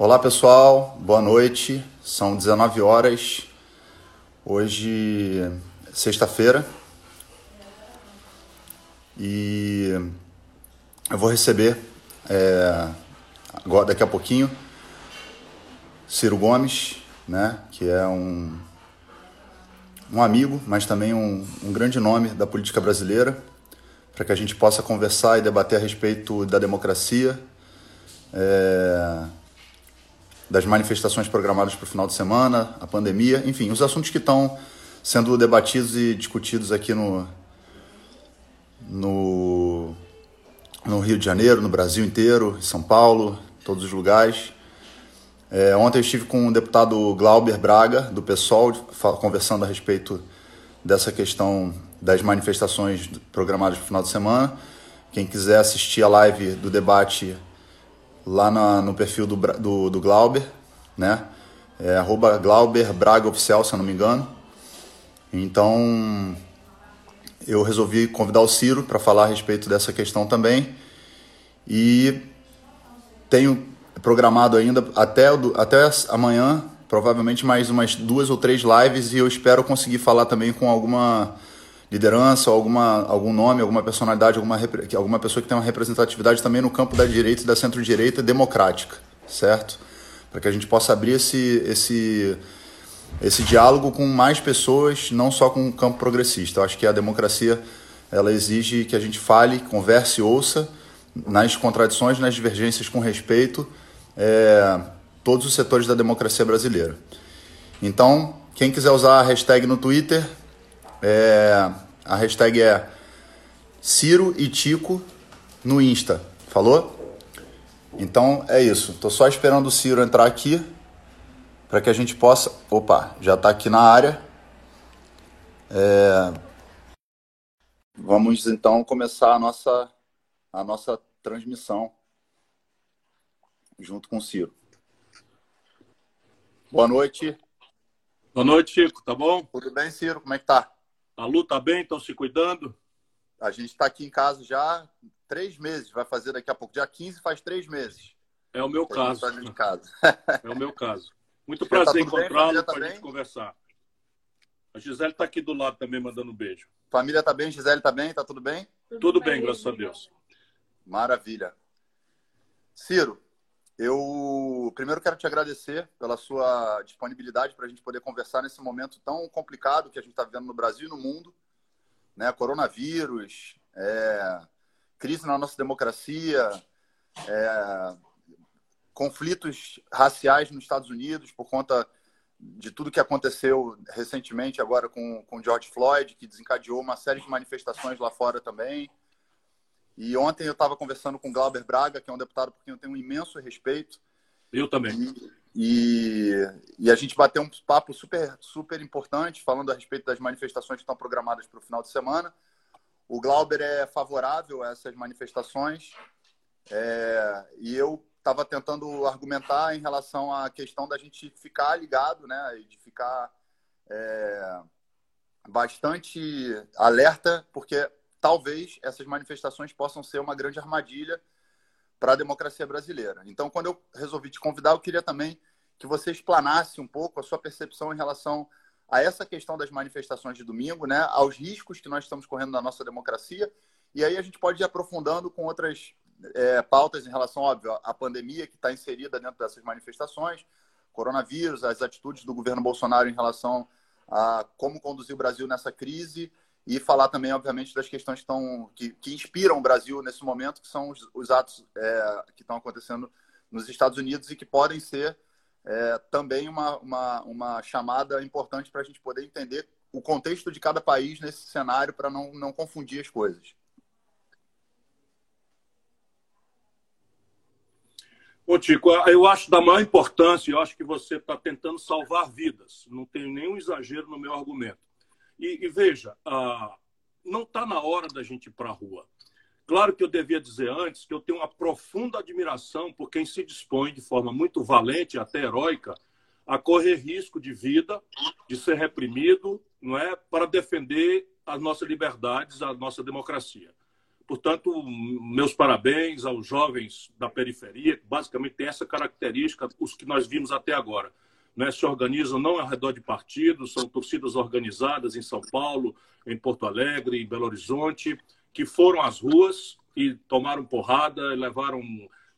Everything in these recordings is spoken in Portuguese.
Olá pessoal, boa noite. São 19 horas. Hoje, sexta-feira. E eu vou receber é, agora, daqui a pouquinho Ciro Gomes, né, que é um, um amigo, mas também um, um grande nome da política brasileira, para que a gente possa conversar e debater a respeito da democracia, é, das manifestações programadas para o final de semana, a pandemia, enfim, os assuntos que estão sendo debatidos e discutidos aqui no, no, no Rio de Janeiro, no Brasil inteiro, em São Paulo, todos os lugares. É, ontem eu estive com o deputado Glauber Braga, do PSOL, conversando a respeito dessa questão das manifestações programadas para o final de semana. Quem quiser assistir a live do debate lá na, no perfil do, do, do, Glauber, né? É arroba Glauber Braga Oficial, se eu não me engano. Então, eu resolvi convidar o Ciro para falar a respeito dessa questão também. E tenho programado ainda até, até amanhã, provavelmente mais umas duas ou três lives, e eu espero conseguir falar também com alguma liderança, alguma, algum nome, alguma personalidade, alguma, alguma pessoa que tenha uma representatividade também no campo da direita e da centro-direita democrática, certo? Para que a gente possa abrir esse, esse, esse diálogo com mais pessoas, não só com o campo progressista. Eu acho que a democracia ela exige que a gente fale, converse, ouça nas contradições, nas divergências com respeito, é, todos os setores da democracia brasileira. Então, quem quiser usar a hashtag no Twitter, é, a hashtag é Ciro e Tico no Insta. Falou? Então é isso. Tô só esperando o Ciro entrar aqui para que a gente possa. Opa, já está aqui na área. É... Vamos então começar a nossa, a nossa transmissão junto com o Ciro. Boa noite. Boa noite, Chico. Tá bom? Tudo bem, Ciro? Como é que tá? A Lu tá bem? Estão se cuidando? A gente está aqui em casa já três meses. Vai fazer daqui a pouco. Dia 15 faz três meses. É o meu caso. Tá de casa. é o meu caso. Muito tá prazer tá encontrá-lo para a gente conversar. A Gisele está aqui do lado também, mandando um beijo. Família tá bem? Gisele tá bem? Tá tudo bem? Tudo, tudo bem, bem, graças a Deus. Maravilha. Ciro, eu primeiro quero te agradecer pela sua disponibilidade para a gente poder conversar nesse momento tão complicado que a gente está vivendo no Brasil e no mundo, né? Coronavírus, é, crise na nossa democracia, é, conflitos raciais nos Estados Unidos por conta de tudo que aconteceu recentemente agora com, com George Floyd, que desencadeou uma série de manifestações lá fora também. E ontem eu estava conversando com o Glauber Braga, que é um deputado por quem eu tenho um imenso respeito. Eu também. E, e, e, a gente bateu um papo super, super importante, falando a respeito das manifestações que estão programadas para o final de semana. O Glauber é favorável a essas manifestações. É, e eu estava tentando argumentar em relação à questão da gente ficar ligado, né? E de ficar é, bastante alerta, porque talvez essas manifestações possam ser uma grande armadilha para a democracia brasileira. Então, quando eu resolvi te convidar, eu queria também que você explanasse um pouco a sua percepção em relação a essa questão das manifestações de domingo, né, aos riscos que nós estamos correndo na nossa democracia, e aí a gente pode ir aprofundando com outras é, pautas em relação, óbvio, à pandemia que está inserida dentro dessas manifestações, coronavírus, as atitudes do governo Bolsonaro em relação a como conduzir o Brasil nessa crise e falar também, obviamente, das questões que, estão, que, que inspiram o Brasil nesse momento, que são os, os atos é, que estão acontecendo nos Estados Unidos e que podem ser é, também uma, uma, uma chamada importante para a gente poder entender o contexto de cada país nesse cenário para não, não confundir as coisas. Ô, Tico, eu acho da maior importância, eu acho que você está tentando salvar vidas. Não tenho nenhum exagero no meu argumento. E, e veja, ah, não está na hora da gente ir para a rua. Claro que eu devia dizer antes que eu tenho uma profunda admiração por quem se dispõe de forma muito valente, até heróica, a correr risco de vida, de ser reprimido, não é, para defender as nossas liberdades, a nossa democracia. portanto, meus parabéns aos jovens da periferia, que basicamente tem essa característica, os que nós vimos até agora. Né? Se organizam não ao redor de partidos, são torcidas organizadas em São Paulo, em Porto Alegre, em Belo Horizonte, que foram às ruas e tomaram porrada, levaram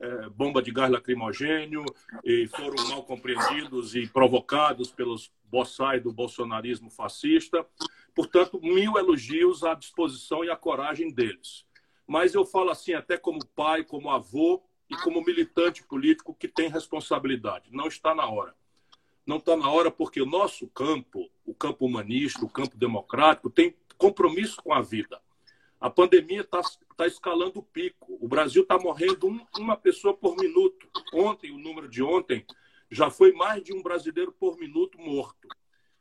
é, bomba de gás lacrimogênio e foram mal compreendidos e provocados pelos boçais do bolsonarismo fascista. Portanto, mil elogios à disposição e à coragem deles. Mas eu falo assim, até como pai, como avô e como militante político que tem responsabilidade. Não está na hora. Não está na hora porque o nosso campo, o campo humanista, o campo democrático, tem compromisso com a vida. A pandemia está tá escalando o pico. O Brasil está morrendo um, uma pessoa por minuto. Ontem, o número de ontem, já foi mais de um brasileiro por minuto morto.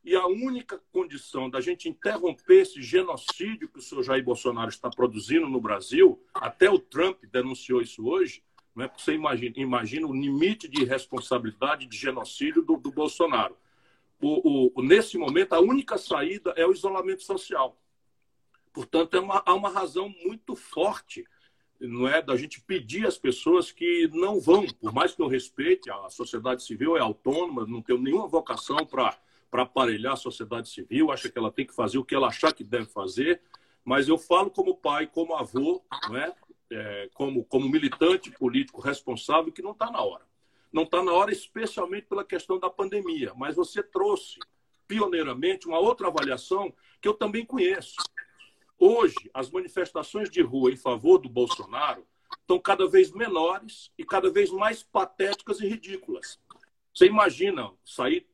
E a única condição da gente interromper esse genocídio que o senhor Jair Bolsonaro está produzindo no Brasil, até o Trump denunciou isso hoje, não é? você imagina, imagina o limite de responsabilidade de genocídio do, do Bolsonaro. O, o, nesse momento, a única saída é o isolamento social. Portanto, é uma, há uma razão muito forte não é da gente pedir às pessoas que não vão, por mais que eu respeite, a sociedade civil é autônoma, não tenho nenhuma vocação para aparelhar a sociedade civil, acha que ela tem que fazer o que ela achar que deve fazer, mas eu falo como pai, como avô, não é? É como, como militante político responsável, que não está na hora. Não está na hora, especialmente pela questão da pandemia, mas você trouxe pioneiramente uma outra avaliação que eu também conheço. Hoje, as manifestações de rua em favor do Bolsonaro estão cada vez menores e cada vez mais patéticas e ridículas. Você imagina sair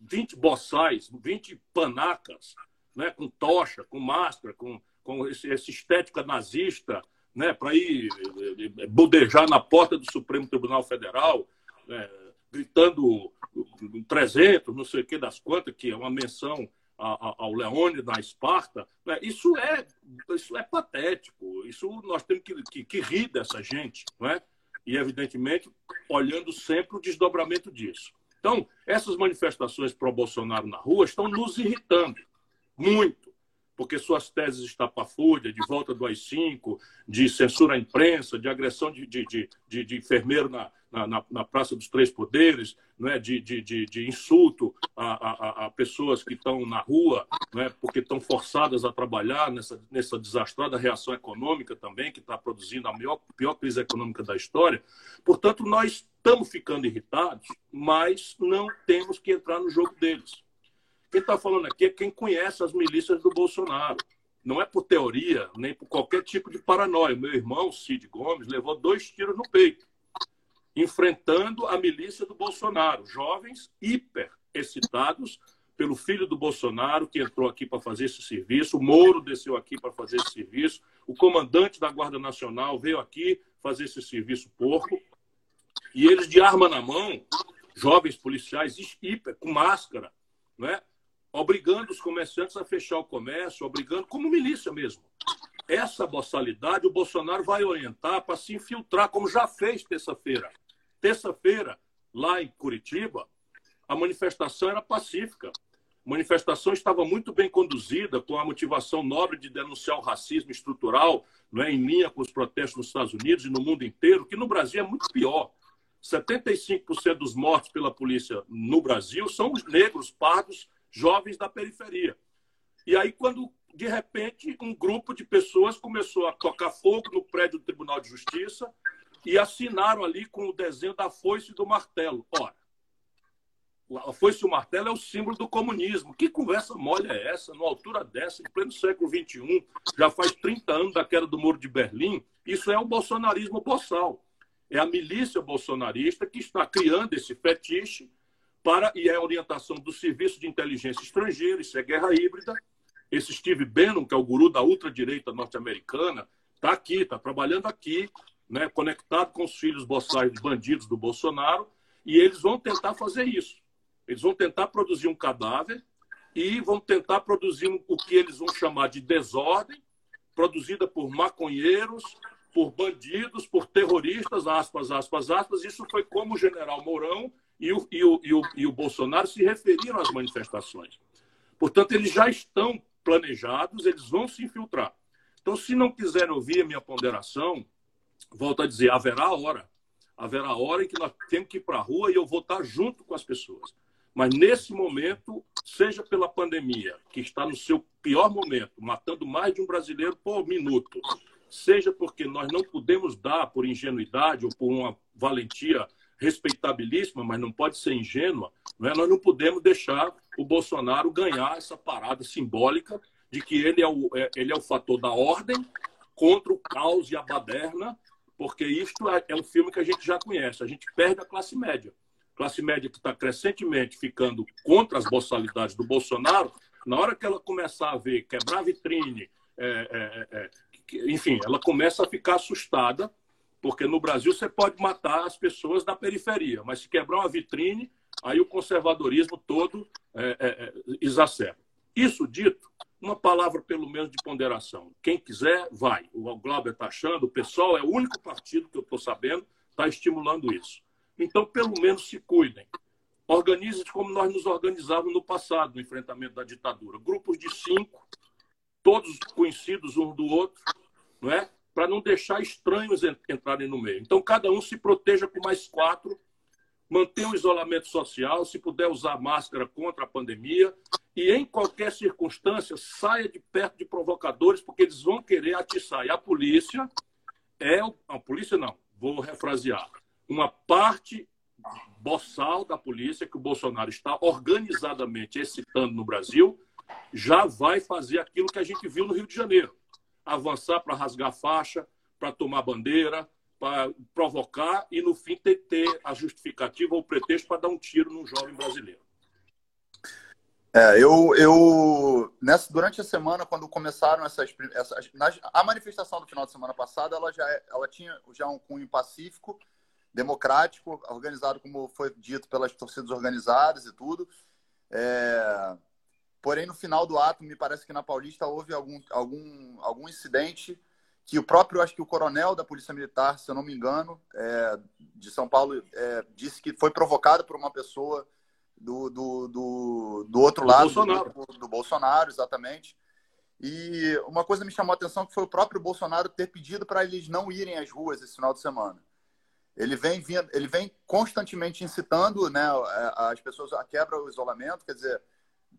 20 boçais, 20 panacas, né, com tocha, com máscara, com, com esse, essa estética nazista, né, para ir eh, eh, bodejar na porta do Supremo Tribunal Federal, né, gritando 300, não sei o que das quantas, que é uma menção ao Leone da Esparta, né? isso, é, isso é patético. Isso nós temos que, que, que rir dessa gente, não é? E, evidentemente, olhando sempre o desdobramento disso. Então, essas manifestações pró-Bolsonaro na rua estão nos irritando muito porque suas teses estapafúrdias, de volta do AI-5, de censura à imprensa, de agressão de, de, de, de enfermeiro na, na, na, Praça dos Três Poderes, não é? de, de, de, insulto a, a, a, pessoas que estão na rua, não é? porque estão forçadas a trabalhar nessa, nessa desastrada reação econômica também, que está produzindo a maior, pior crise econômica da história. Portanto, nós estamos ficando irritados, mas não temos que entrar no jogo deles. Quem está falando aqui é quem conhece as milícias do Bolsonaro. Não é por teoria, nem por qualquer tipo de paranoia. Meu irmão, Cid Gomes, levou dois tiros no peito, enfrentando a milícia do Bolsonaro. Jovens hiper excitados pelo filho do Bolsonaro, que entrou aqui para fazer esse serviço. O Moro desceu aqui para fazer esse serviço. O comandante da Guarda Nacional veio aqui fazer esse serviço porco. E eles, de arma na mão, jovens policiais hiper, com máscara, não é? Obrigando os comerciantes a fechar o comércio, obrigando, como milícia mesmo. Essa boçalidade o Bolsonaro vai orientar para se infiltrar, como já fez terça-feira. Terça-feira, lá em Curitiba, a manifestação era pacífica. A manifestação estava muito bem conduzida, com a motivação nobre de denunciar o racismo estrutural, não é, em linha com os protestos nos Estados Unidos e no mundo inteiro, que no Brasil é muito pior. 75% dos mortos pela polícia no Brasil são os negros, pardos jovens da periferia. E aí, quando de repente um grupo de pessoas começou a tocar fogo no prédio do Tribunal de Justiça e assinaram ali com o desenho da foice e do martelo. Ora, a foice e o martelo é o símbolo do comunismo. Que conversa mole é essa, numa altura dessa, em pleno século XXI, já faz 30 anos da queda do Muro de Berlim? Isso é o bolsonarismo boçal. É a milícia bolsonarista que está criando esse fetiche para e é a orientação do Serviço de Inteligência Estrangeira, isso é guerra híbrida. Esse Steve Bannon, que é o guru da ultradireita norte-americana, está aqui, está trabalhando aqui, né, conectado com os filhos boçais bandidos do Bolsonaro, e eles vão tentar fazer isso. Eles vão tentar produzir um cadáver e vão tentar produzir o que eles vão chamar de desordem, produzida por maconheiros, por bandidos, por terroristas, aspas, aspas, aspas. Isso foi como o general Mourão e o, e o, e o, e o Bolsonaro se referiram às manifestações. Portanto, eles já estão planejados, eles vão se infiltrar. Então, se não quiserem ouvir a minha ponderação, volto a dizer, haverá hora. Haverá hora em que nós temos que ir para a rua e eu vou estar junto com as pessoas. Mas nesse momento, seja pela pandemia, que está no seu pior momento, matando mais de um brasileiro por minuto, seja porque nós não podemos dar por ingenuidade ou por uma valentia respeitabilíssima, mas não pode ser ingênua, não é? nós não podemos deixar o Bolsonaro ganhar essa parada simbólica de que ele é o, é, ele é o fator da ordem contra o caos e a baderna, porque isto é, é um filme que a gente já conhece. A gente perde a classe média. Classe média que está crescentemente ficando contra as boçalidades do Bolsonaro, na hora que ela começar a ver quebrar vitrine, é, é, é enfim, ela começa a ficar assustada, porque no Brasil você pode matar as pessoas da periferia, mas se quebrar uma vitrine, aí o conservadorismo todo é, é, é exacerba. Isso dito, uma palavra pelo menos de ponderação. Quem quiser, vai. O Glauber está achando, o pessoal é o único partido que eu estou sabendo está estimulando isso. Então, pelo menos se cuidem. Organize-se como nós nos organizávamos no passado, no enfrentamento da ditadura. Grupos de cinco, todos conhecidos um do outro, não é? Para não deixar estranhos entrarem no meio. Então, cada um se proteja com mais quatro, mantenha o isolamento social, se puder usar máscara contra a pandemia, e em qualquer circunstância saia de perto de provocadores, porque eles vão querer atiçar. E a polícia é. A polícia não, vou refrasear. Uma parte boçal da polícia que o Bolsonaro está organizadamente excitando no Brasil já vai fazer aquilo que a gente viu no Rio de Janeiro: avançar para rasgar faixa, para tomar bandeira, para provocar e, no fim, ter, ter a justificativa ou o pretexto para dar um tiro num jovem brasileiro. É, eu, eu nessa, durante a semana, quando começaram essas, essas a manifestação do final de semana passada, ela já é, ela tinha já um cunho pacífico, democrático, organizado como foi dito pelas torcidas organizadas e tudo. É, porém, no final do ato, me parece que na Paulista houve algum, algum, algum incidente que o próprio, acho que o coronel da Polícia Militar, se eu não me engano, é, de São Paulo, é, disse que foi provocado por uma pessoa do, do, do, do outro do lado Bolsonaro. Do, do, Bolsonaro, exatamente. E uma coisa me chamou a atenção que foi o próprio Bolsonaro ter pedido para eles não irem às ruas esse final de semana. Ele vem, ele vem constantemente incitando né, as pessoas a quebra o isolamento, quer dizer,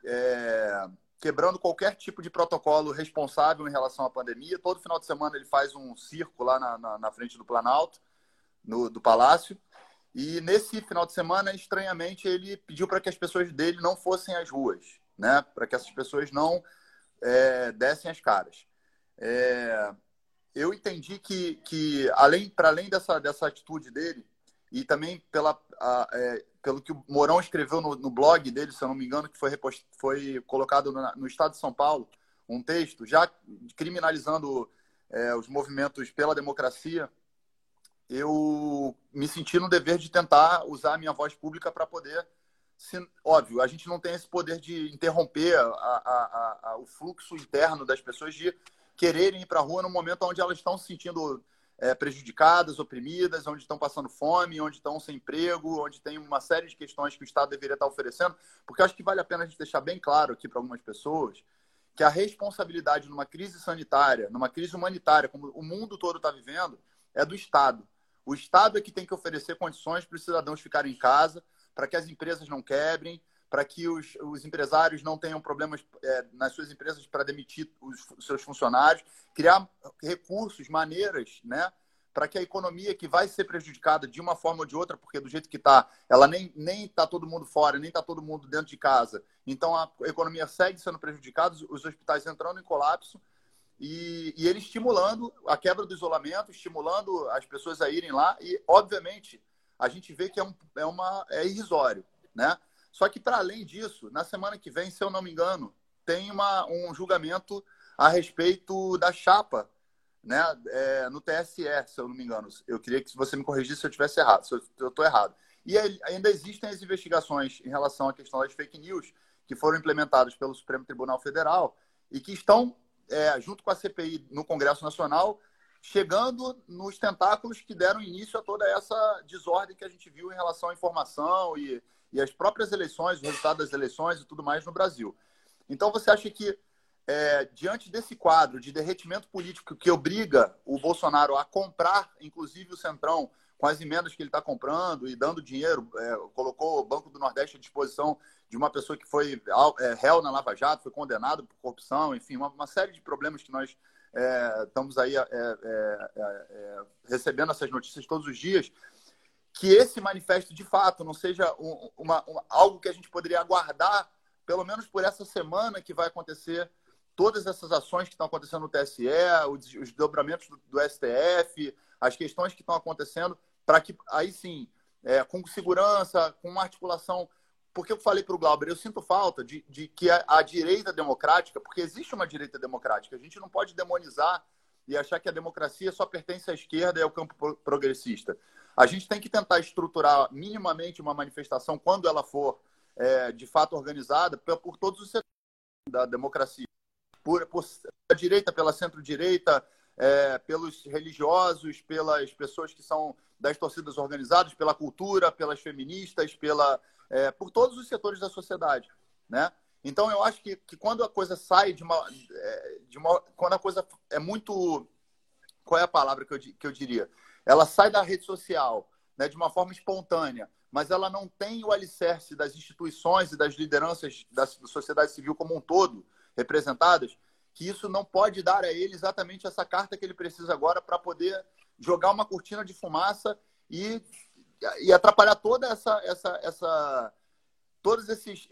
é, quebrando qualquer tipo de protocolo responsável em relação à pandemia. Todo final de semana ele faz um circo lá na, na, na frente do Planalto, no, do Palácio, e nesse final de semana, estranhamente, ele pediu para que as pessoas dele não fossem às ruas, né? Para que essas pessoas não é, dessem as caras. É, eu entendi que, que além, para além dessa, dessa atitude dele, e também pela, a, é, pelo que o Mourão escreveu no, no, blog dele, se eu não me engano, que foi, repost, foi colocado no, no Estado de São Paulo, um texto já criminalizando é, os movimentos pela democracia eu me senti no dever de tentar usar a minha voz pública para poder. Se, óbvio, a gente não tem esse poder de interromper a, a, o fluxo interno das pessoas de quererem ir para a rua no momento onde elas estão se sentindo é, prejudicadas, oprimidas, onde estão passando fome, onde estão sem emprego, onde tem uma série de questões que o Estado deveria estar oferecendo. Porque acho que vale a pena a gente deixar bem claro aqui para algumas pessoas que a responsabilidade numa crise sanitária, numa crise humanitária, como o mundo todo está vivendo, é do Estado. O Estado é que tem que oferecer condições para os cidadãos ficarem em casa, para que as empresas não quebrem, para que os, os, empresários não tenham problemas é, nas suas empresas para demitir os, os, seus funcionários, criar recursos, maneiras, né, para que a economia que vai ser prejudicada de uma forma ou de outra, porque do jeito que está, ela nem nem está todo mundo fora, nem está todo mundo dentro de casa. Então a economia segue sendo prejudicada, os hospitais entrando em colapso e, e ele estimulando a quebra do isolamento, estimulando as pessoas a irem lá. E, obviamente, a gente vê que é, um, é, uma, é irrisório. Né? Só que, para além disso, na semana que vem, se eu não me engano, tem uma, um julgamento a respeito da chapa né, é, no TSE, se eu não me engano. Eu queria que você me corrigisse se eu estivesse errado, se eu estou errado. E ainda existem as investigações em relação à questão das fake news que foram implementadas pelo Supremo Tribunal Federal e que estão é, junto com a CPI no Congresso Nacional, chegando nos tentáculos que deram início a toda essa desordem que a gente viu em relação à informação e, e as próprias eleições, o resultado das eleições e tudo mais no Brasil. Então, você acha que é, diante desse quadro de derretimento político que obriga o Bolsonaro a comprar, inclusive o Centrão, com as emendas que ele está comprando e dando dinheiro, é, colocou o Banco do Nordeste à disposição de uma pessoa que foi é, réu na Lava Jato, foi condenado por corrupção, enfim, uma, uma série de problemas que nós é, estamos aí é, é, recebendo essas notícias todos os dias que esse manifesto de fato não seja um, uma, uma, algo que a gente poderia aguardar, pelo menos por essa semana que vai acontecer, todas essas ações que estão acontecendo no TSE, os, os dobramentos do, do, STF, as questões que estão acontecendo, para que aí sim, é, com segurança, com uma articulação. Porque eu falei para o Glauber, eu sinto falta de, de que a, a direita democrática, porque existe uma direita democrática, a gente não pode demonizar e achar que a democracia só pertence à esquerda e ao campo progressista. A gente tem que tentar estruturar minimamente uma manifestação, quando ela for é, de fato organizada, por todos os setores da democracia. Por, por a direita, pela centro-direita, é, pelos religiosos, pelas pessoas que são das torcidas organizadas, pela cultura, pelas feministas, pela, é, por todos os setores da sociedade. Né? Então, eu acho que, que quando a coisa sai de uma, é, de uma. Quando a coisa é muito. Qual é a palavra que eu, que eu diria? Ela sai da rede social né, de uma forma espontânea, mas ela não tem o alicerce das instituições e das lideranças da sociedade civil como um todo representadas, que isso não pode dar a ele exatamente essa carta que ele precisa agora para poder jogar uma cortina de fumaça e, e atrapalhar toda essa, essa, essa todos esses,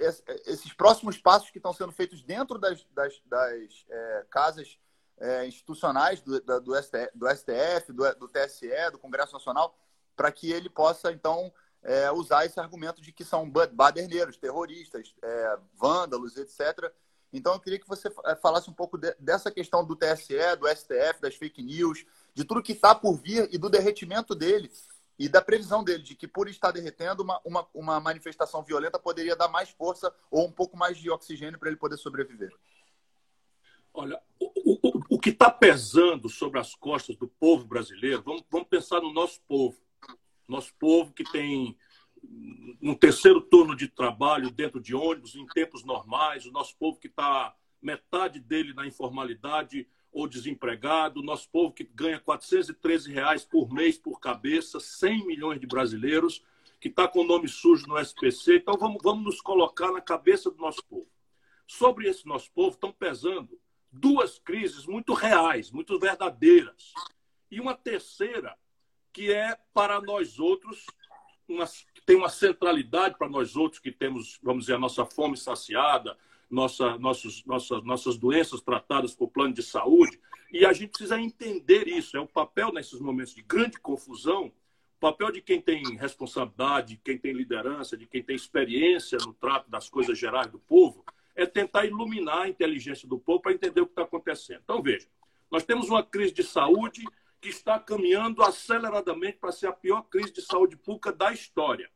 esses próximos passos que estão sendo feitos dentro das, das, das é, casas é, institucionais do, da, do, STF, do, STF do, do, TSE, do Congresso Nacional, para que ele possa, então, é, usar esse argumento de que são baderneiros, terroristas, é, vândalos, etc. Então, eu queria que você é, falasse um pouco de, dessa questão do TSE, do STF, das fake news, de tudo que está por vir e do derretimento dele e da previsão dele de que, por estar derretendo, uma, uma, uma manifestação violenta poderia dar mais força ou um pouco mais de oxigênio para ele poder sobreviver. Olha, o, o, o que está pesando sobre as costas do povo brasileiro, vamos, vamos pensar no nosso povo. Nosso povo que tem um terceiro turno de trabalho dentro de ônibus em tempos normais, o nosso povo que está metade dele na informalidade ou desempregado, o nosso povo que ganha 413 reais por mês por cabeça, 100 milhões de brasileiros, que está com o nome sujo no SPC. Então vamos, vamos nos colocar na cabeça do nosso povo. Sobre esse nosso povo estão pesando duas crises muito reais, muito verdadeiras. E uma terceira, que é para nós outros, uma, tem uma centralidade para nós outros que temos, vamos dizer, a nossa fome saciada, nossa, nossos, nossas, nossas doenças tratadas por plano de saúde. E a gente precisa entender isso. É o papel nesses momentos de grande confusão, o papel de quem tem responsabilidade, de quem tem liderança, de quem tem experiência no trato das coisas gerais do povo, é tentar iluminar a inteligência do povo para entender o que está acontecendo. Então, veja, nós temos uma crise de saúde que está caminhando aceleradamente para ser a pior crise de saúde pública da história.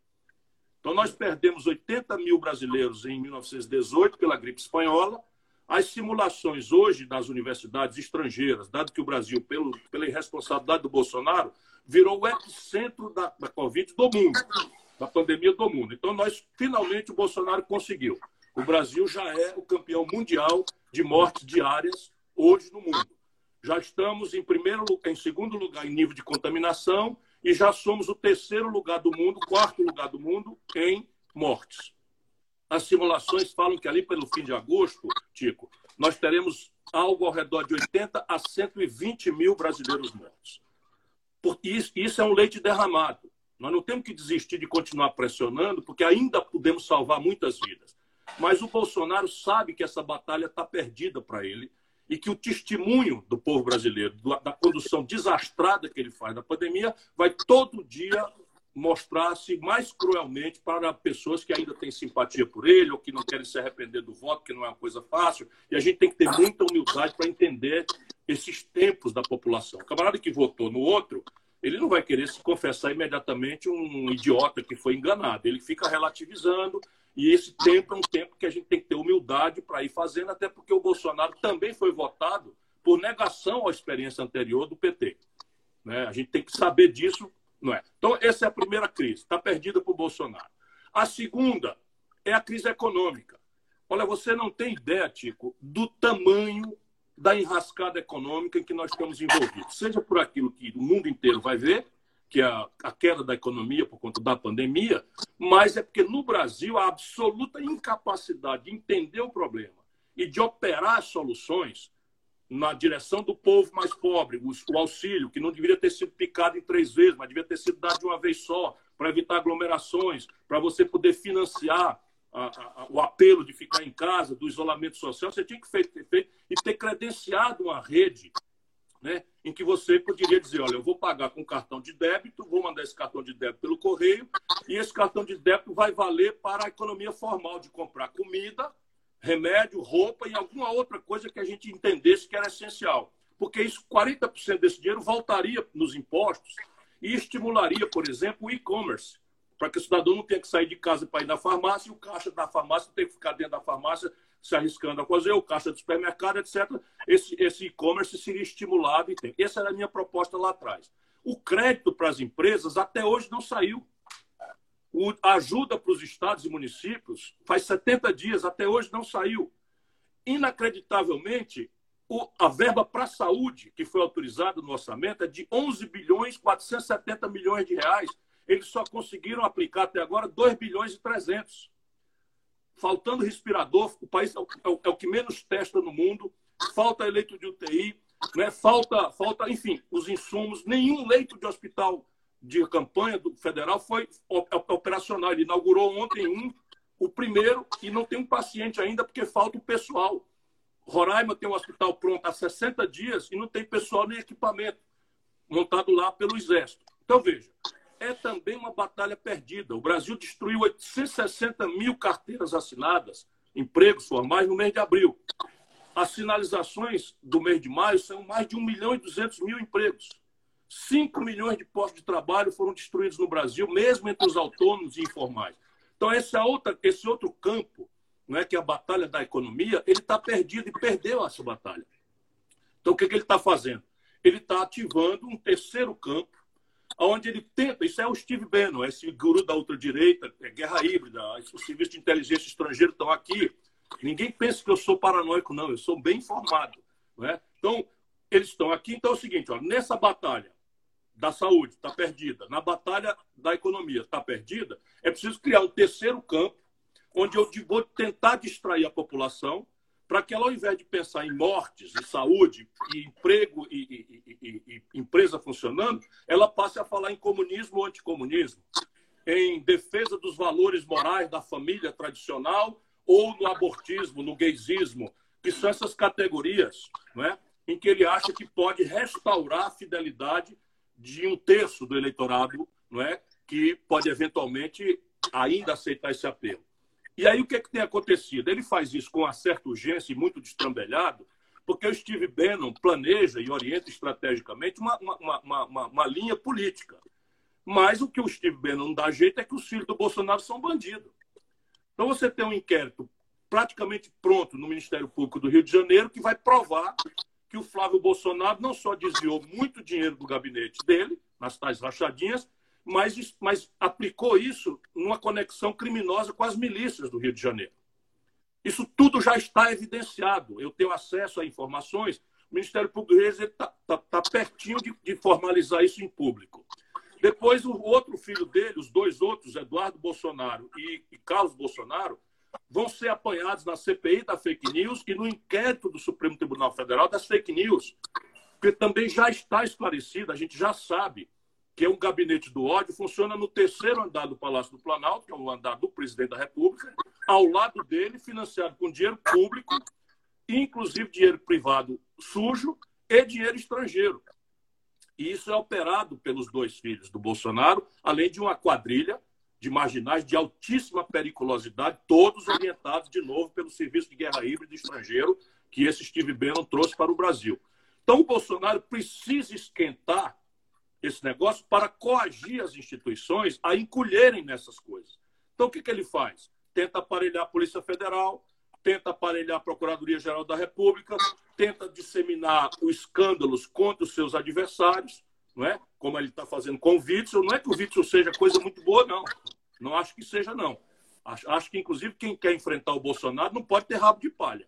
Então, nós perdemos 80 mil brasileiros em 1918 pela gripe espanhola. As simulações hoje das universidades estrangeiras, dado que o Brasil, pelo, pela irresponsabilidade do Bolsonaro, virou o epicentro da, da Covid do mundo, da pandemia do mundo. Então, nós, finalmente, o Bolsonaro conseguiu o Brasil já é o campeão mundial de mortes diárias hoje no mundo. Já estamos em primeiro, em segundo lugar em nível de contaminação e já somos o terceiro lugar do mundo, quarto lugar do mundo em mortes. As simulações falam que ali pelo fim de agosto, Tico, nós teremos algo ao redor de 80 a 120 mil brasileiros mortos. Isso, isso é um leite derramado. Nós não temos que desistir de continuar pressionando, porque ainda podemos salvar muitas vidas. Mas o Bolsonaro sabe que essa batalha está perdida para ele e que o testemunho do povo brasileiro, da condução desastrada que ele faz da pandemia, vai todo dia mostrar-se mais cruelmente para pessoas que ainda têm simpatia por ele ou que não querem se arrepender do voto, que não é uma coisa fácil. E a gente tem que ter muita humildade para entender esses tempos da população. O camarada que votou no outro, ele não vai querer se confessar imediatamente um idiota que foi enganado. Ele fica relativizando, e esse tempo é um tempo que a gente tem que ter humildade para ir fazendo, até porque o Bolsonaro também foi votado por negação à experiência anterior do PT. Né? A gente tem que saber disso, não é? Então, essa é a primeira crise, está perdida para o Bolsonaro. A segunda é a crise econômica. Olha, você não tem ideia, Tico, do tamanho da enrascada econômica em que nós estamos envolvidos. Seja por aquilo que o mundo inteiro vai ver, que a, a queda da economia por conta da pandemia, mas é porque no Brasil a absoluta incapacidade de entender o problema e de operar soluções na direção do povo mais pobre, o auxílio, que não deveria ter sido picado em três vezes, mas devia ter sido dado de uma vez só, para evitar aglomerações, para você poder financiar a, a, o apelo de ficar em casa, do isolamento social, você tinha que ter feito e ter credenciado uma rede né, em que você poderia dizer, olha, eu vou pagar com cartão de débito, vou mandar esse cartão de débito pelo correio, e esse cartão de débito vai valer para a economia formal de comprar comida, remédio, roupa e alguma outra coisa que a gente entendesse que era essencial. Porque isso, 40% desse dinheiro voltaria nos impostos e estimularia, por exemplo, o e-commerce, para que o cidadão não tenha que sair de casa para ir na farmácia e o caixa da farmácia tem que ficar dentro da farmácia se arriscando a fazer, o caixa do supermercado, etc. Esse, esse e-commerce seria estimulado e tem. Essa era a minha proposta lá atrás. O crédito para as empresas até hoje não saiu. O, a ajuda para os estados e municípios faz 70 dias, até hoje não saiu. Inacreditavelmente, o, a verba para a saúde, que foi autorizada no orçamento, é de 11 bilhões 470 milhões de reais. Eles só conseguiram aplicar até agora 2 bilhões e 300 faltando respirador, o país é o, é o, é o que menos testa no mundo, falta leito de UTI, né? falta, falta, enfim, os insumos, nenhum leito de hospital de campanha do federal foi operacional. Ele inaugurou ontem um, o primeiro, e não tem um paciente ainda porque falta o pessoal. Roraima tem um hospital pronto há 60 dias e não tem pessoal nem equipamento montado lá pelo Exército. Então, veja, é também uma batalha perdida. O Brasil destruiu 860 mil carteiras assinadas, empregos formais, no mês de abril. As sinalizações do mês de maio são mais de 1 milhão e 200 mil empregos. 5 milhões de postos de trabalho foram destruídos no Brasil, mesmo entre os autônomos e informais. Então, esse, é outra, esse outro campo, não é que é a batalha da economia, ele está perdido e perdeu essa batalha. Então, o que, que ele está fazendo? Ele está ativando um terceiro campo, onde ele tenta, isso é o Steve Bannon, esse guru da ultradireita, é guerra híbrida, os serviços de inteligência estrangeiro estão aqui. Ninguém pensa que eu sou paranoico, não, eu sou bem informado. É? Então, eles estão aqui, então é o seguinte, ó, nessa batalha da saúde está perdida, na batalha da economia está perdida, é preciso criar um terceiro campo, onde eu vou tentar distrair a população para que ela, ao invés de pensar em mortes, em saúde, e emprego e, e, e, e, empresa funcionando, ela passe a falar em comunismo ou anticomunismo, em defesa dos valores morais da família tradicional ou no abortismo, no gaysismo, que são essas categorias não é? em que ele acha que pode restaurar a fidelidade de um terço do eleitorado não é? que pode eventualmente ainda aceitar esse apelo. E aí o que, é que tem acontecido? Ele faz isso com uma certa urgência e muito destrambelhado, porque o Steve Bannon planeja e orienta estrategicamente uma, uma, uma, uma, linha política. Mas o que o Steve Bannon não dá jeito é que os filhos do Bolsonaro são bandidos. Então você tem um inquérito praticamente pronto no Ministério Público do Rio de Janeiro que vai provar que o Flávio Bolsonaro não só desviou muito dinheiro do gabinete dele, nas tais rachadinhas, mas, mas aplicou isso numa conexão criminosa com as milícias do Rio de Janeiro. Isso tudo já está evidenciado. Eu tenho acesso a informações. O Ministério Público está tá, tá pertinho de, de, formalizar isso em público. Depois, o outro filho dele, os dois outros, Eduardo Bolsonaro e, e Carlos Bolsonaro, vão ser apanhados na CPI da fake news e no inquérito do Supremo Tribunal Federal das fake news, porque também já está esclarecido, a gente já sabe que é um gabinete do ódio, funciona no terceiro andar do Palácio do Planalto, que é o andar do presidente da República, ao lado dele, financiado com dinheiro público, inclusive dinheiro privado sujo e dinheiro estrangeiro. E isso é operado pelos dois filhos do Bolsonaro, além de uma quadrilha de marginais de altíssima periculosidade, todos orientados de novo pelo Serviço de Guerra Híbrida Estrangeiro, que esse Steve Bannon trouxe para o Brasil. Então, o Bolsonaro precisa esquentar esse negócio para coagir as instituições a encolherem nessas coisas. Então, o que, que ele faz? Tenta aparelhar a Polícia Federal, tenta aparelhar a Procuradoria-Geral da República, tenta disseminar os escândalos contra os seus adversários, não é? como ele está fazendo com o Witzel. Não é que o Witzel seja coisa muito boa, não. Não acho que seja, não. Acho, acho que, inclusive, quem quer enfrentar o Bolsonaro não pode ter rabo de palha.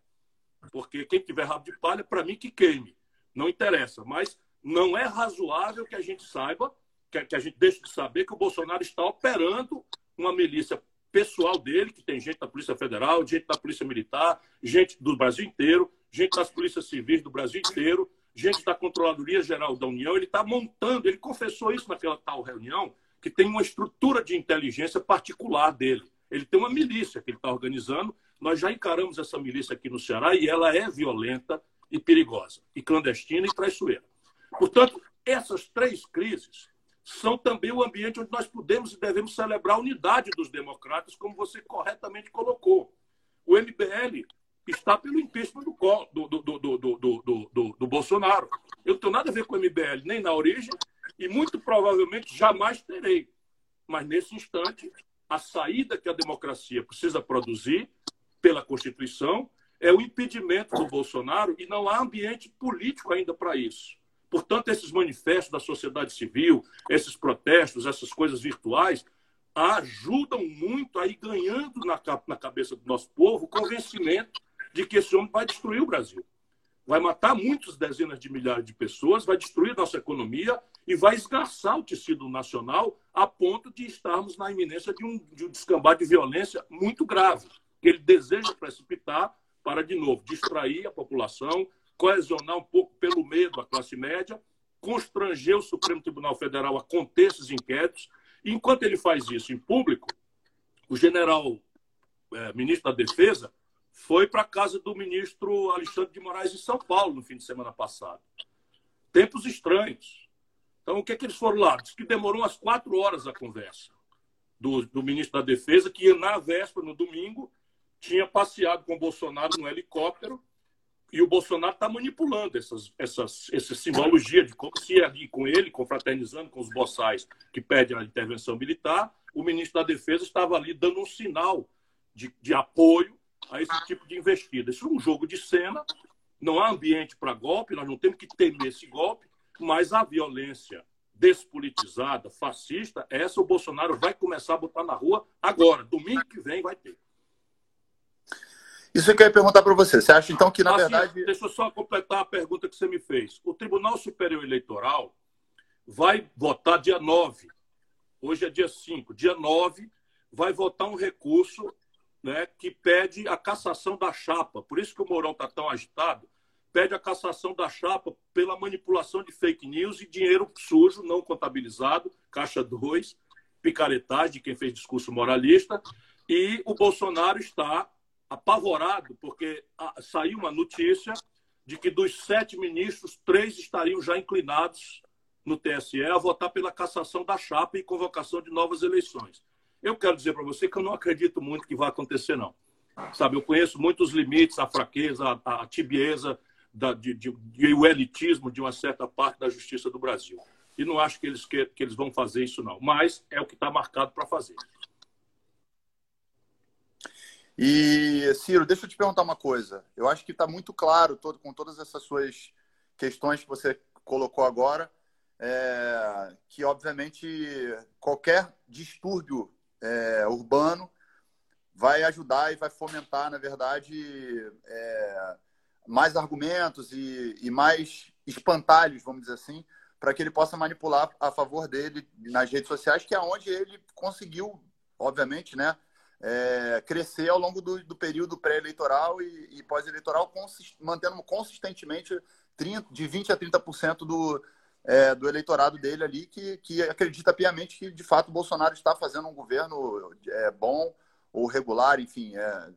Porque quem tiver rabo de palha, para mim, que queime. Não interessa. Mas não é razoável que a gente saiba, que, a gente deixe de saber que o Bolsonaro está operando uma milícia pessoal dele, que tem gente da Polícia Federal, gente da Polícia Militar, gente do Brasil inteiro, gente das polícias civis do Brasil inteiro, gente da Controladoria Geral da União. Ele está montando, ele confessou isso naquela tal reunião, que tem uma estrutura de inteligência particular dele. Ele tem uma milícia que ele está organizando. Nós já encaramos essa milícia aqui no Ceará e ela é violenta e perigosa, e clandestina e traiçoeira. Portanto, essas três crises são também o ambiente onde nós podemos e devemos celebrar a unidade dos democratas, como você corretamente colocou. O MBL está pelo impeachment do, do, do, do, Bolsonaro. Eu não tenho nada a ver com o MBL, nem na origem, e muito provavelmente jamais terei. Mas, nesse instante, a saída que a democracia precisa produzir pela Constituição é o impedimento do Bolsonaro e não há ambiente político ainda para isso. Portanto, esses manifestos da sociedade civil, esses protestos, essas coisas virtuais, ajudam muito a ir ganhando na, na cabeça do nosso povo o convencimento de que esse homem vai destruir o Brasil. Vai matar muitas dezenas de milhares de pessoas, vai destruir nossa economia e vai esgarçar o tecido nacional a ponto de estarmos na iminência de um, de um descambar de violência muito grave, que ele deseja precipitar para, de novo, distrair a população, coesionar um pouco pelo medo a classe média, constranger o Supremo Tribunal Federal a conter esses inquéritos. Enquanto ele faz isso em público, o general é, ministro da Defesa foi para a casa do ministro Alexandre de Moraes em São Paulo no fim de semana passado. Tempos estranhos. Então, o que, é que eles foram lá? Diz que demorou umas quatro horas a conversa do, do ministro da Defesa, que na véspera, no domingo, tinha passeado com Bolsonaro no helicóptero e o Bolsonaro está manipulando essas, essas, essa simbologia de como se ali com ele, confraternizando com os boçais que pedem a intervenção militar, o ministro da Defesa estava ali dando um sinal de, de apoio a esse tipo de investida. Isso é um jogo de cena, não há ambiente para golpe, nós não temos que temer esse golpe, mas a violência despolitizada, fascista, essa o Bolsonaro vai começar a botar na rua agora. Domingo que vem vai ter. Isso que eu ia perguntar para você. Você acha então que, na assim, verdade. Deixa eu só completar a pergunta que você me fez. O Tribunal Superior Eleitoral vai votar dia 9. Hoje é dia 5. Dia 9 vai votar um recurso né, que pede a cassação da chapa. Por isso que o Mourão está tão agitado, pede a cassação da chapa pela manipulação de fake news e dinheiro sujo, não contabilizado, caixa 2, picaretagem de quem fez discurso moralista. E o Bolsonaro está apavorado, porque saiu uma notícia de que dos sete ministros, três estariam já inclinados no TSE a votar pela cassação da chapa e convocação de novas eleições. Eu quero dizer para você que eu não acredito muito que vai acontecer, não. Sabe, eu conheço muitos limites, a fraqueza, a, a tibieza da, de, de, de, o elitismo de uma certa parte da justiça do Brasil. E não acho que eles, que, que eles vão fazer isso, não. Mas é o que está marcado para fazer. E, Ciro, deixa eu te perguntar uma coisa. Eu acho que está muito claro, todo, com todas essas suas questões que você colocou agora, é, que, obviamente, qualquer distúrbio é, urbano vai ajudar e vai fomentar, na verdade, é, mais argumentos e, e mais espantalhos, vamos dizer assim, para que ele possa manipular a favor dele nas redes sociais, que é onde ele conseguiu, obviamente, né, é, crescer ao longo do, do período pré-eleitoral e, e pós-eleitoral, consist, mantendo consistentemente 30, de 20% a 30% do, é, do eleitorado dele ali, que, que acredita piamente que, de fato, Bolsonaro está fazendo um governo é, bom ou regular, enfim, é,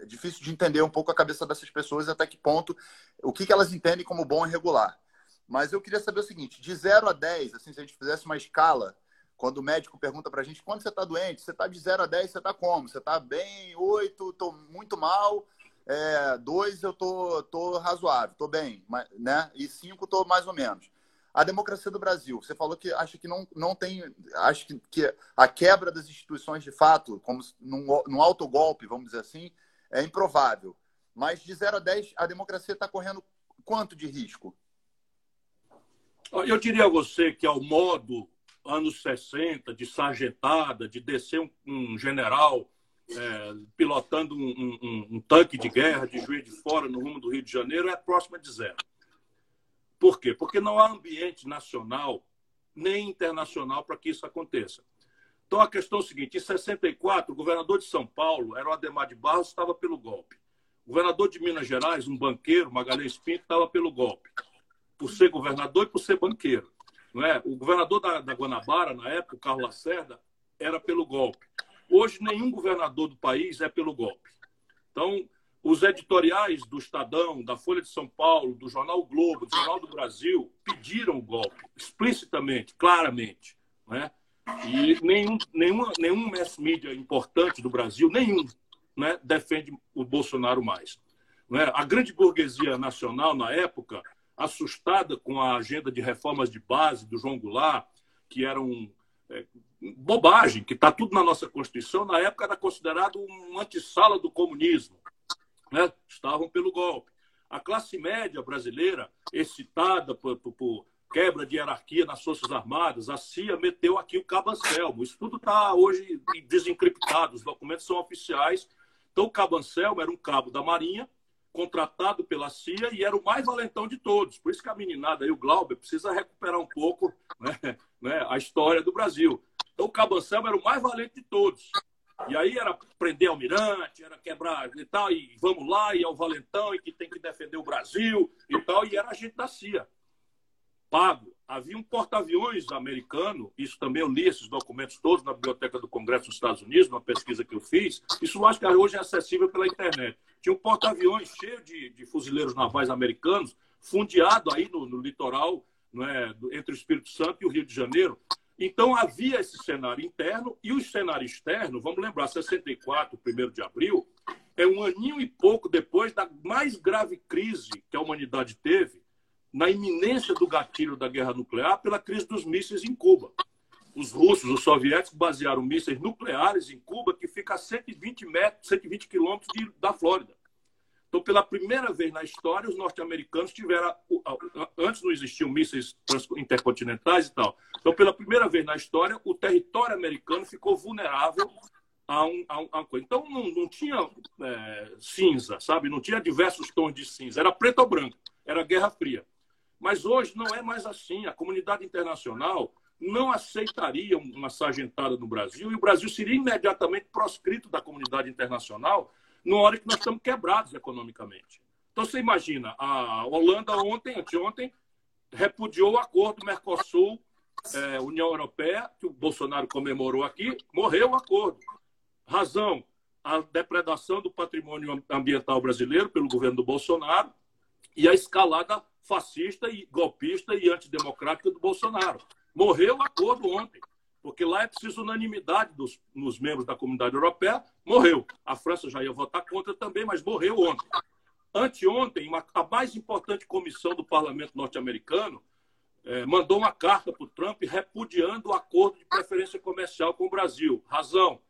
é difícil de entender um pouco a cabeça dessas pessoas até que ponto, o que, que elas entendem como bom e regular. Mas eu queria saber o seguinte, de 0 a 10, assim, se a gente fizesse uma escala, quando o médico pergunta para a gente, quando você está doente, você está de 0 a 10, você está como? Você está bem? 8, estou muito mal. É, 2, eu estou tô, tô razoável, estou bem. Né? E 5, estou mais ou menos. A democracia do Brasil, você falou que acha que não, não tem. Acho que, que a quebra das instituições de fato, como num, num autogolpe, vamos dizer assim, é improvável. Mas de 0 a 10, a democracia está correndo quanto de risco? Eu diria a você que, ao modo anos 60, de sargentada, de descer um, um general é, pilotando um, um, um, tanque de guerra de Juiz de Fora no rumo do Rio de Janeiro é próxima de zero. Por quê? Porque não há ambiente nacional nem internacional para que isso aconteça. Então a questão é a seguinte: em 64, o governador de São Paulo era o Ademar de Barros, estava pelo golpe. O governador de Minas Gerais, um banqueiro, Magalhães Pinto, estava pelo golpe, por ser governador e por ser banqueiro. Não é? O governador da, da Guanabara, na época, o Carlos Lacerda, era pelo golpe. Hoje, nenhum governador do país é pelo golpe. Então, os editoriais do Estadão, da Folha de São Paulo, do Jornal Globo, do Jornal do Brasil, pediram o golpe, explicitamente, claramente. Né? E nenhum, nenhuma, nenhum mass media importante do Brasil, nenhum, né, defende o Bolsonaro mais. Né? A grande burguesia nacional, na época, assustada com a agenda de reformas de base do João Goulart, que eram é, bobagem, que está tudo na nossa Constituição, na época era considerado um antessala do comunismo. Né? Estavam pelo golpe. A classe média brasileira, excitada por, por, por quebra de hierarquia nas Forças Armadas, a CIA meteu aqui o Cabo Anselmo. Isso tudo está hoje desencriptado, os documentos são oficiais. Então, o Cabo Anselmo era um cabo da Marinha, contratado pela CIA e era o mais valentão de todos. Por isso que a meninada aí, o Glauber, precisa recuperar um pouco né, né, a história do Brasil. Então, o Cabo Anselmo era o mais valente de todos. E aí era prender almirante, era quebrar e tal, e vamos lá, e é o valentão, e que tem que defender o Brasil e tal, e era agente da CIA. Pago. Havia um porta-aviões americano, isso também eu li esses documentos todos na Biblioteca do Congresso dos Estados Unidos, numa pesquisa que eu fiz. Isso eu acho que hoje é acessível pela internet. Tinha um porta-aviões cheio de, de, fuzileiros navais americanos, fundeado aí no, no litoral, é, entre o Espírito Santo e o Rio de Janeiro, então, havia esse cenário interno e o cenário externo, vamos lembrar, 64, 1 de abril, é um aninho e pouco depois da mais grave crise que a humanidade teve, na iminência do gatilho da guerra nuclear, pela crise dos mísseis em Cuba. Os russos, os soviéticos, basearam mísseis nucleares em Cuba, que fica a 120, metros, 120 quilômetros da Flórida. Então, pela primeira vez na história, os norte-americanos tiveram. Antes não existiam mísseis intercontinentais e tal. Então, pela primeira vez na história, o território americano ficou vulnerável a, um, a, um, a uma coisa. Então, não, não tinha é, cinza, sabe? Não tinha diversos tons de cinza. Era preto ou branco. Era Guerra Fria. Mas hoje não é mais assim. A comunidade internacional não aceitaria uma sargentada no Brasil e o Brasil seria imediatamente proscrito da comunidade internacional numa hora que nós estamos quebrados economicamente. Então, você imagina, a Holanda ontem, anteontem, repudiou o acordo Mercosul, é, União Europeia, que o Bolsonaro comemorou aqui, morreu o acordo. Razão, a depredação do patrimônio ambiental brasileiro pelo governo do Bolsonaro e a escalada fascista e golpista e antidemocrática do Bolsonaro. Morreu o acordo ontem porque lá é preciso unanimidade dos, membros da comunidade europeia. Morreu. A França já ia votar contra também, mas morreu ontem. Anteontem, uma, a mais importante comissão do parlamento norte-americano eh, mandou uma carta para o Trump repudiando o acordo de preferência comercial com o Brasil. Razão: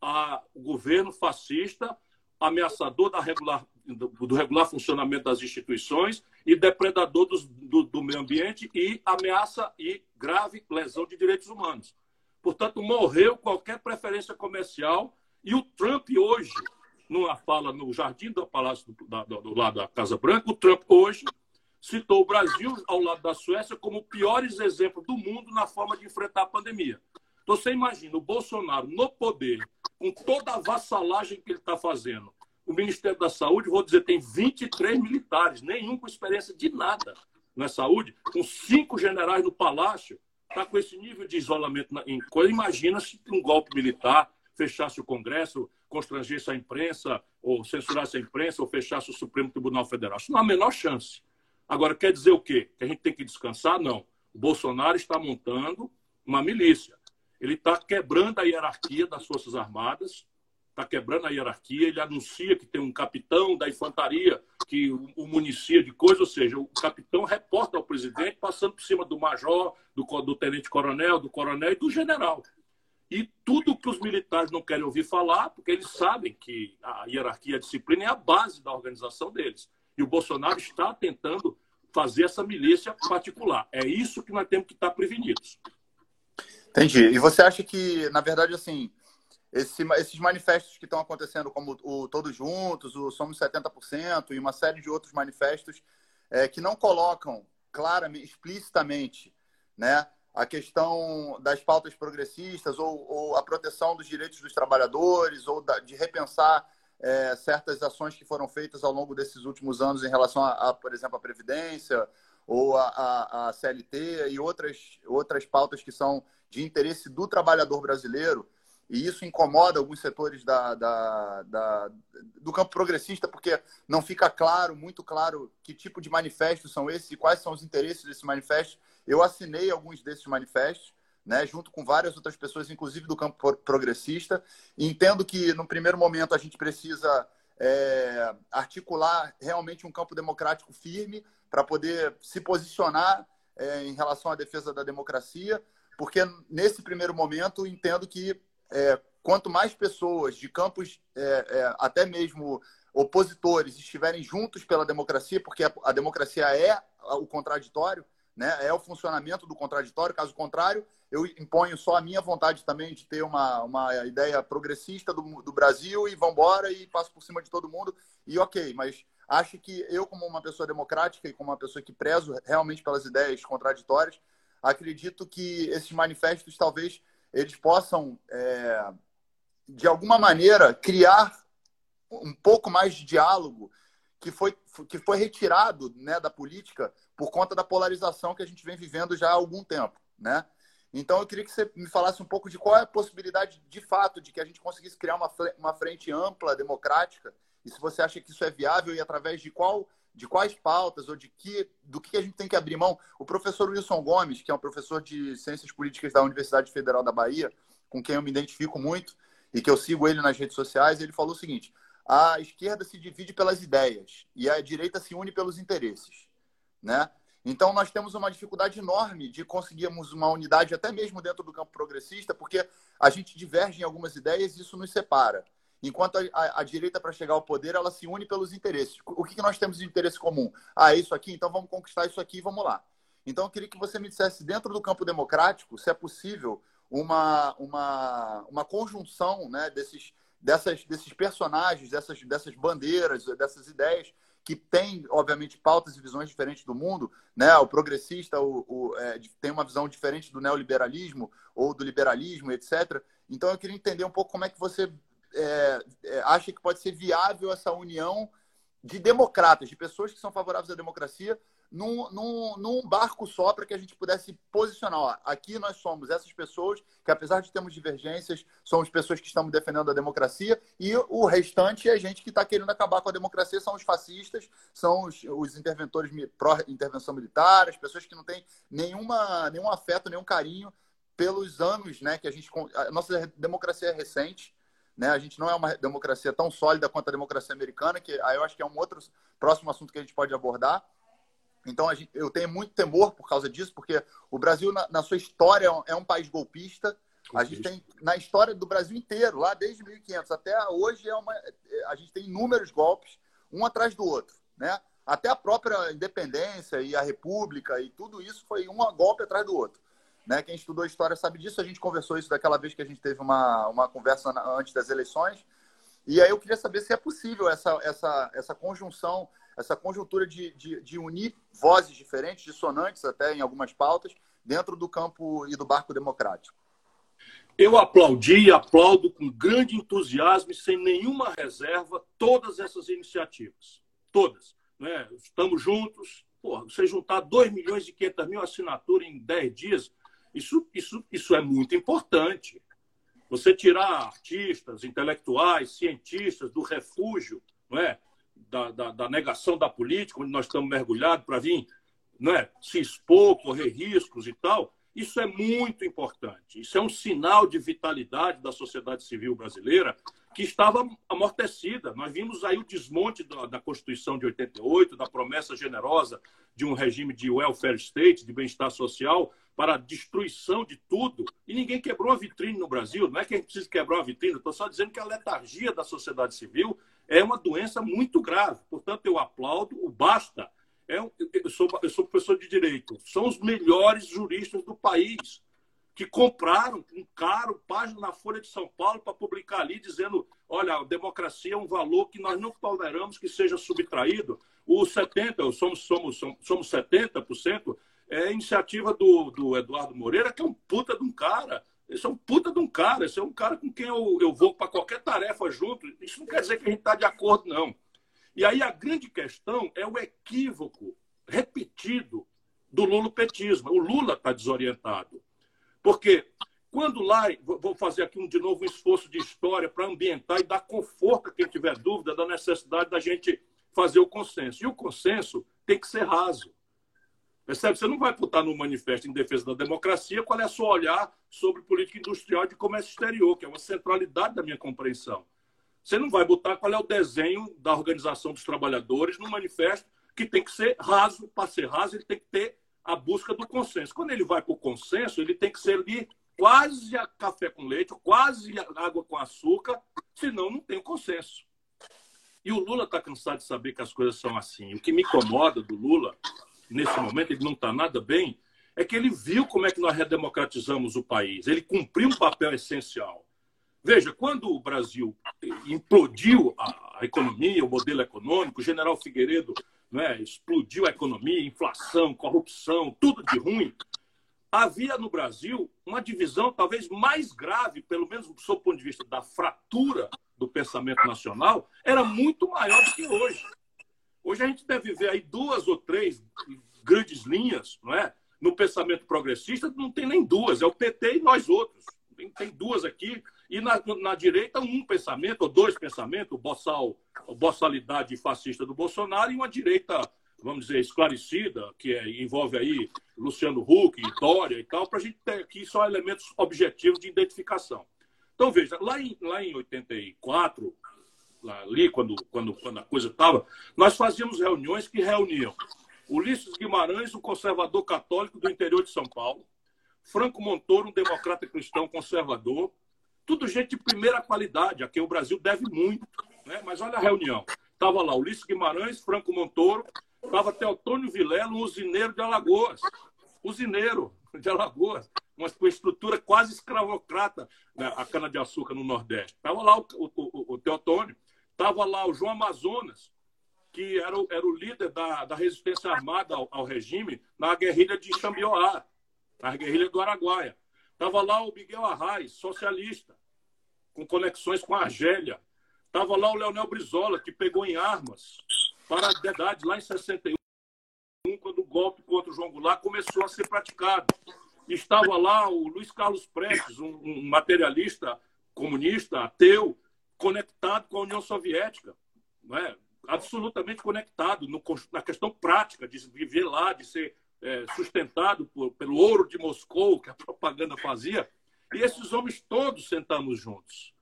a, o governo fascista, ameaçador da regular, do, do, regular funcionamento das instituições e depredador do, do meio ambiente e ameaça e grave lesão de direitos humanos. Portanto, morreu qualquer preferência comercial. E o Trump hoje, numa fala no jardim do Palácio do, da, do lado da Casa Branca, o Trump hoje citou o Brasil ao lado da Suécia como piores exemplos do mundo na forma de enfrentar a pandemia. Então você imagina o Bolsonaro no poder, com toda a vassalagem que ele está fazendo. O Ministério da Saúde, vou dizer, tem 23 militares, nenhum com experiência de nada na saúde, com cinco generais no palácio está com esse nível de isolamento em coisa. Imagina se um golpe militar fechasse o Congresso, constrangesse a imprensa, ou censurasse a imprensa, ou fechasse o Supremo Tribunal Federal. Isso não há a menor chance. Agora, quer dizer o quê? Que a gente tem que descansar? Não. O Bolsonaro está montando uma milícia. Ele está quebrando a hierarquia das Forças Armadas, está quebrando a hierarquia, ele anuncia que tem um capitão da infantaria que o, municia de coisa, ou seja, o capitão reporta ao presidente, passando por cima do major, do, do tenente-coronel, do coronel e do general. E tudo que os militares não querem ouvir falar, porque eles sabem que a hierarquia, a disciplina é a base da organização deles. E o Bolsonaro está tentando fazer essa milícia particular. É isso que nós temos que estar prevenidos. Entendi. E você acha que, na verdade, assim, esse, esses manifestos que estão acontecendo, como o Todos Juntos, o Somos 70% e uma série de outros manifestos é, que não colocam claramente, explicitamente, né, a questão das pautas progressistas ou, ou a proteção dos direitos dos trabalhadores ou da, de repensar é, certas ações que foram feitas ao longo desses últimos anos em relação a, a por exemplo, a Previdência ou a, CLT e outras, outras pautas que são de interesse do trabalhador brasileiro. E isso incomoda alguns setores da, da, da, do campo progressista, porque não fica claro, muito claro, que tipo de manifestos são esses e quais são os interesses desses manifestos. Eu assinei alguns desses manifestos, né, junto com várias outras pessoas, inclusive do campo progressista. E entendo que, no primeiro momento, a gente precisa é, articular realmente um campo democrático firme para poder se posicionar é, em relação à defesa da democracia, porque nesse primeiro momento entendo que é, quanto mais pessoas de campos, é, é, até mesmo opositores, estiverem juntos pela democracia, porque a, a democracia é o contraditório, né? é o funcionamento do contraditório, caso contrário, eu imponho só a minha vontade também de ter uma, uma ideia progressista do, do Brasil e vamos embora e passo por cima de todo mundo e ok, mas acho que eu como uma pessoa democrática e como uma pessoa que prezo realmente pelas ideias contraditórias, acredito que esses manifestos talvez eles possam é, de alguma maneira criar um pouco mais de diálogo que foi, que foi retirado né, da política por conta da polarização que a gente vem vivendo já há algum tempo, né? Então, eu queria que você me falasse um pouco de qual é a possibilidade, de fato, de que a gente conseguisse criar uma, uma frente ampla, democrática, e se você acha que isso é viável e através de qual de quais pautas ou de que do que a gente tem que abrir mão. O professor Wilson Gomes, que é um professor de Ciências Políticas da Universidade Federal da Bahia, com quem eu me identifico muito e que eu sigo ele nas redes sociais, ele falou o seguinte: a esquerda se divide pelas ideias e a direita se une pelos interesses, né? Então, nós temos uma dificuldade enorme de conseguirmos uma unidade, até mesmo dentro do campo progressista, porque a gente diverge em algumas ideias e isso nos separa. Enquanto a, a, a direita, para chegar ao poder, ela se une pelos interesses. O que, que nós temos de interesse comum? Ah, é isso aqui? Então vamos conquistar isso aqui e vamos lá. Então, eu queria que você me dissesse, dentro do campo democrático, se é possível uma, uma, uma conjunção né, desses, dessas, desses personagens, dessas, dessas bandeiras, dessas ideias, que tem, obviamente, pautas e visões diferentes do mundo, né? O progressista o, o é, tem uma visão diferente do neoliberalismo ou do liberalismo, etc. Então, eu queria entender um pouco como é que você é, é, acha que pode ser viável essa união de democratas, de pessoas que são favoráveis à democracia, num, num, num barco só para que a gente pudesse posicionar. Ó, aqui nós somos essas pessoas que, apesar de termos divergências, somos pessoas que estamos defendendo a democracia e o restante é gente que está querendo acabar com a democracia, são os fascistas, são os, os interventores pró-intervenção militar, as pessoas que não têm nenhuma, nenhum afeto, nenhum carinho pelos anos né, que a gente. A nossa democracia é recente. Né? A gente não é uma democracia tão sólida quanto a democracia americana, que aí eu acho que é um outro próximo assunto que a gente pode abordar. Então, gente, eu tenho muito temor por causa disso, porque o Brasil, na, na sua história, é um é país golpista. A gente tem, na história do Brasil inteiro, lá desde 1500 até hoje, é uma, a gente tem inúmeros golpes, um atrás do outro. Né? Até a própria independência e a república e tudo isso foi um golpe atrás do outro. Né? Quem estudou história sabe disso. A gente conversou isso daquela vez que a gente teve uma, uma conversa antes das eleições. E aí eu queria saber se é possível essa, essa, essa conjunção essa conjuntura de, de, de unir vozes diferentes, dissonantes até em algumas pautas, dentro do campo e do barco democrático. Eu aplaudi e aplaudo com grande entusiasmo e sem nenhuma reserva todas essas iniciativas. Todas. Né? Estamos juntos. Porra, você juntar 2 milhões e 500 mil assinaturas em 10 dias, isso, isso, isso é muito importante. Você tirar artistas, intelectuais, cientistas do refúgio, não é? da, da, da negação da política, onde nós estamos mergulhados para vir não é, se expor, correr riscos e tal, isso é muito importante. Isso é um sinal de vitalidade da sociedade civil brasileira que estava amortecida. Nós vimos aí o desmonte da, da, Constituição de 88, da promessa generosa de um regime de welfare state, de bem-estar social, para a destruição de tudo. E ninguém quebrou a vitrine no Brasil. Não é que a gente precisa quebrar a vitrine, estou só dizendo que a letargia da sociedade civil é uma doença muito grave. Portanto, eu aplaudo o basta. É, eu, sou, eu sou professor de direito. São os melhores juristas do país que compraram um caro página na Folha de São Paulo para publicar ali dizendo, olha, a democracia é um valor que nós não toleramos que seja subtraído. O 70, somos somos somos 70%, é iniciativa do, do Eduardo Moreira, que é um puta de um cara. Esse é um puta de um cara, esse é um cara com quem eu, eu vou para qualquer tarefa junto. Isso não quer dizer que a gente está de acordo, não. E aí a grande questão é o equívoco repetido do lulopetismo. O Lula está desorientado. Porque quando lá, vou fazer aqui de novo um esforço de história para ambientar e dar conforto a quem tiver dúvida da necessidade da gente fazer o consenso. E o consenso tem que ser raso. Percebe? Você não vai botar no manifesto em defesa da democracia qual é o seu olhar sobre política industrial e de comércio exterior, que é uma centralidade da minha compreensão. Você não vai botar qual é o desenho da organização dos trabalhadores no manifesto, que tem que ser raso. Para ser raso, ele tem que ter a busca do consenso. Quando ele vai para o consenso, ele tem que ser ali quase café com leite, quase água com açúcar, senão não tem consenso. E o Lula está cansado de saber que as coisas são assim. O que me incomoda do Lula, nesse momento, ele não está nada bem, é que ele viu como é que nós redemocratizamos o país. Ele cumpriu um papel essencial. Veja, quando o Brasil implodiu a, economia, o modelo econômico, o general Figueiredo né, explodiu a economia, inflação, corrupção, tudo de ruim, havia no Brasil uma divisão talvez mais grave, pelo menos do seu ponto de vista da fratura do pensamento nacional, era muito maior do que hoje. Hoje a gente deve ver aí duas ou três grandes linhas, não é? No pensamento progressista não tem nem duas, é o PT e nós outros. Tem, tem duas aqui. E na, na direita, um pensamento, ou dois pensamentos, a bossalidade fascista do Bolsonaro e uma direita, vamos dizer, esclarecida, que é, envolve aí Luciano Huck, Dória e tal, para a gente ter aqui só elementos objetivos de identificação. Então, veja, lá em, lá em 84, lá, ali, quando, quando, quando a coisa estava, nós fazíamos reuniões que reuniam Ulisses Guimarães, um conservador católico do interior de São Paulo, Franco Montoro, um democrata cristão conservador, tudo gente de primeira qualidade, a quem o Brasil deve muito. Né? Mas olha a reunião. Estava lá Ulisses Guimarães, Franco Montoro, estava Teotônio Vilela, um usineiro de Alagoas. Usineiro de Alagoas. Uma, estrutura quase escravocrata, né? a cana-de-açúcar no Nordeste. Estava lá o, o, o, Teotônio. Estava lá o João Amazonas, que era o, era o líder da, da resistência armada ao, ao regime na guerrilha de Xambioá, na guerrilha do Araguaia. Estava lá o Miguel Arraes, socialista, com conexões com a Argélia. Estava lá o Leonel Brizola, que pegou em armas para a verdade lá em 61, quando o golpe contra o João Goulart começou a ser praticado. Estava lá o Luiz Carlos Prestes, um, um materialista comunista, ateu, conectado com a União Soviética. Não é? absolutamente conectado no, na questão prática de viver lá, de ser é, sustentado por, pelo ouro de Moscou, que a propaganda fazia, e esses homens todos sentamos juntos.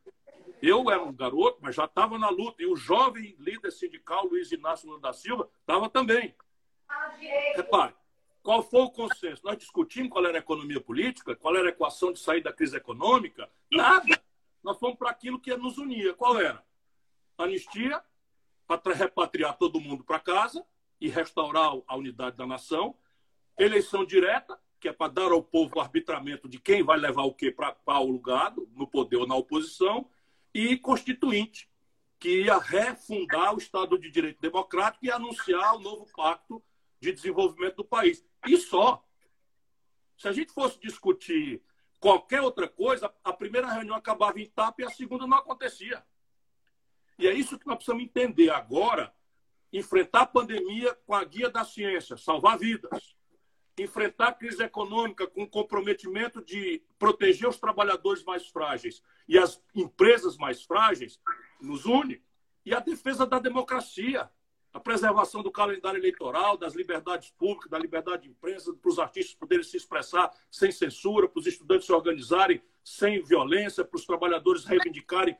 Eu era um garoto, mas já estava na luta, e o jovem líder sindical, Luiz Inácio Lula da Silva, estava também. Repare, qual foi o consenso? Nós discutimos qual era a economia política, qual era a equação de sair da crise econômica? Nada. Nós fomos para aquilo que nos unia. Qual era? Anistia, para repatriar todo mundo para casa e restaurar a unidade da nação eleição direta, que é para dar ao povo o arbitramento de quem vai levar o quê para o lugar, no poder ou na oposição, e constituinte, que ia refundar o Estado de Direito Democrático e anunciar o novo pacto de desenvolvimento do país. E só. Se a gente fosse discutir qualquer outra coisa, a primeira reunião acabava em tapa e a segunda não acontecia. E é isso que nós precisamos entender agora, enfrentar a pandemia com a guia da ciência, salvar vidas enfrentar a crise econômica com o comprometimento de proteger os trabalhadores mais frágeis e as empresas mais frágeis nos une, e a defesa da democracia, a preservação do calendário eleitoral, das liberdades públicas, da liberdade de imprensa, para os artistas poderem se expressar sem censura, para os estudantes se organizarem sem violência, para os trabalhadores reivindicarem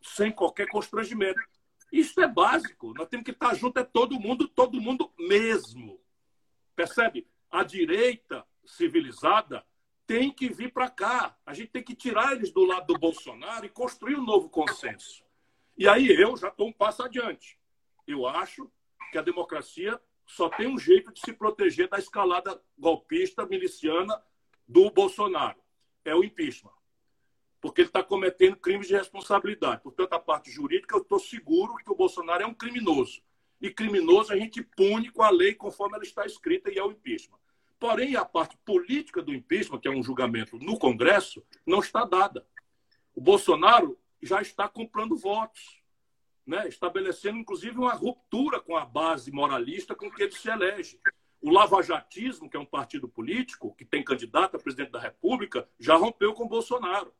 sem qualquer constrangimento. Isso é básico. Nós temos que estar junto, é todo mundo, todo mundo mesmo. Percebe? A direita civilizada tem que vir para cá. A gente tem que tirar eles do lado do Bolsonaro e construir um novo consenso. E aí eu já estou um passo adiante. Eu acho que a democracia só tem um jeito de se proteger da escalada golpista, miliciana do Bolsonaro. é o impeachment. Porque ele está cometendo crimes de responsabilidade. Portanto, a parte jurídica, eu estou seguro que o Bolsonaro é um criminoso. E criminoso a gente pune com a lei conforme ela está escrita e é o impeachment. Porém, a parte política do impeachment, que é um julgamento no Congresso, não está dada. O Bolsonaro já está comprando votos, né? estabelecendo, inclusive, uma ruptura com a base moralista com que ele se elege. O lavajatismo, que é um partido político, que tem candidato a presidente da República, já rompeu com o Bolsonaro.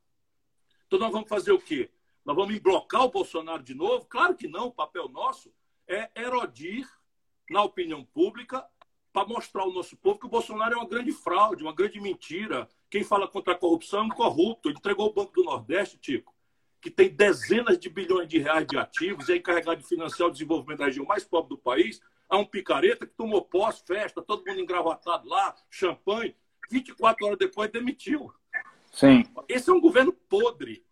Então nós vamos fazer o quê? Nós vamos emblocar o Bolsonaro de novo? Claro que não. O papel nosso é erodir na opinião pública para mostrar ao nosso povo que o Bolsonaro é uma grande fraude, uma grande mentira. Quem fala contra a corrupção é um corrupto. Ele entregou o Banco do Nordeste, Tico, que tem dezenas de bilhões de reais de ativos e é encarregado de financiar o desenvolvimento da região mais pobre do país, a um picareta que tomou posse, festa, todo mundo engravatado lá, champanhe, 24 horas depois demitiu. Sim. Esse é um governo podre,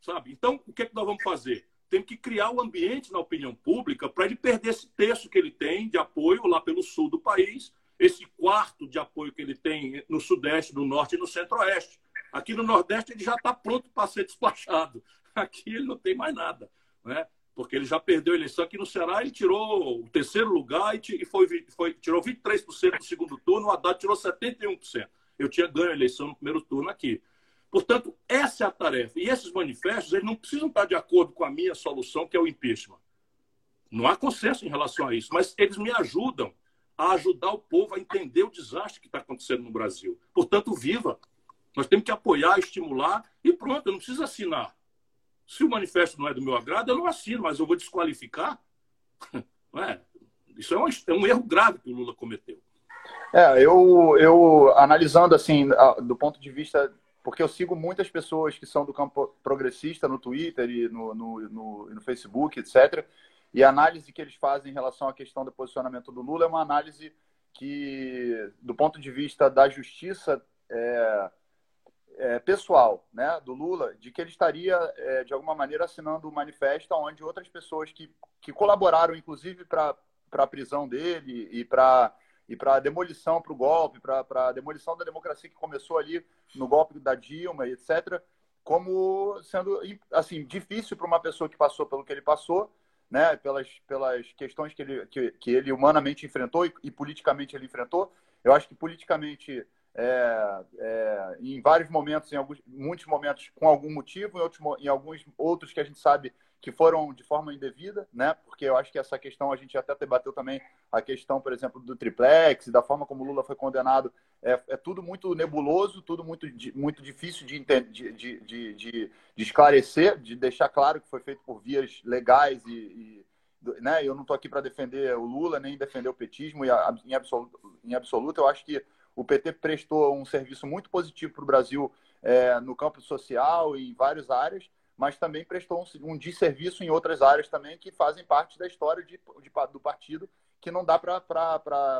sabe? Então, o que, é que nós vamos fazer? Tem que criar o um ambiente na opinião pública para ele perder esse terço que ele tem de apoio lá pelo sul do país, esse quarto de apoio que ele tem no sudeste, no norte e no centro-oeste. Aqui no nordeste ele já está pronto para ser despachado. Aqui ele não tem mais nada. Né? porque ele já perdeu a eleição aqui no Ceará, ele tirou o terceiro lugar e foi, foi, tirou 23% no segundo turno, o Haddad tirou 71%. Eu tinha ganho a eleição no primeiro turno aqui. Portanto, essa é a tarefa. E esses manifestos, eles não precisam estar de acordo com a minha solução, que é o impeachment. Não há consenso em relação a isso, mas eles me ajudam a ajudar o povo a entender o desastre que está acontecendo no Brasil. Portanto, viva! Nós temos que apoiar, estimular e pronto, eu não preciso assinar. Se o manifesto não é do meu agrado, eu não assino, mas eu vou desqualificar. É? Isso é um, é um erro grave que o Lula cometeu. É, eu, eu analisando assim, do ponto de vista. Porque eu sigo muitas pessoas que são do campo progressista no Twitter e no, no, no, no Facebook, etc. E a análise que eles fazem em relação à questão do posicionamento do Lula é uma análise que, do ponto de vista da justiça, é, é, pessoal né, do Lula de que ele estaria, é, de alguma maneira, assinando um manifesto onde outras pessoas que, que colaboraram, inclusive, para a prisão dele e para e para demolição, para o golpe, para a demolição da democracia que começou ali no golpe da Dilma, etc., como sendo assim difícil para uma pessoa que passou pelo que ele passou, né, pelas, pelas questões que ele, que, que ele humanamente enfrentou e, e politicamente ele enfrentou. Eu acho que politicamente é, é, em vários momentos, em alguns, muitos momentos com algum motivo, em, outros, em alguns outros que a gente sabe que foram de forma indevida, né? Porque eu acho que essa questão a gente até debateu também a questão, por exemplo, do triplex, da forma como Lula foi condenado, é, é tudo muito nebuloso, tudo muito, muito difícil de, de, de, de, de esclarecer, de deixar claro que foi feito por vias legais e, e né? Eu não estou aqui para defender o Lula nem defender o petismo e em absoluto, em absoluto eu acho que o PT prestou um serviço muito positivo para o Brasil é, no campo social e em várias áreas, mas também prestou um, um desserviço em outras áreas também que fazem parte da história de, de, do partido, que não dá para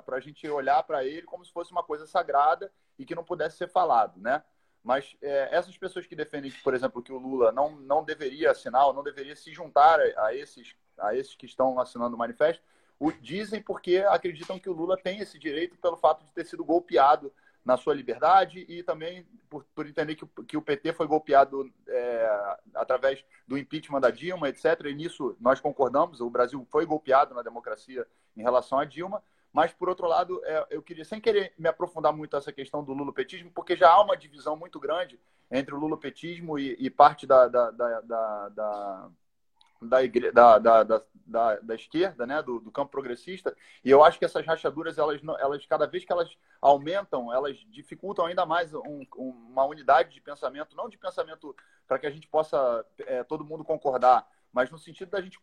a gente olhar para ele como se fosse uma coisa sagrada e que não pudesse ser falado, né? Mas é, essas pessoas que defendem, por exemplo, que o Lula não, não deveria assinar, ou não deveria se juntar a esses, a esses que estão assinando o manifesto, o dizem porque acreditam que o Lula tem esse direito pelo fato de ter sido golpeado na sua liberdade e também por, por entender que, que, o PT foi golpeado é, através do impeachment da Dilma, etc. E nisso nós concordamos, o Brasil foi golpeado na democracia em relação à Dilma. Mas, por outro lado, é, eu queria, sem querer me aprofundar muito nessa questão do lulopetismo, porque já há uma divisão muito grande entre o lulopetismo e, e parte da, da, da, da da, igre... da, da, da, da, da, esquerda, né, do, do, campo progressista, e eu acho que essas rachaduras, elas, elas cada vez que elas aumentam, elas dificultam ainda mais um, uma unidade de pensamento, não de pensamento para que a gente possa é, todo mundo concordar, mas no sentido da gente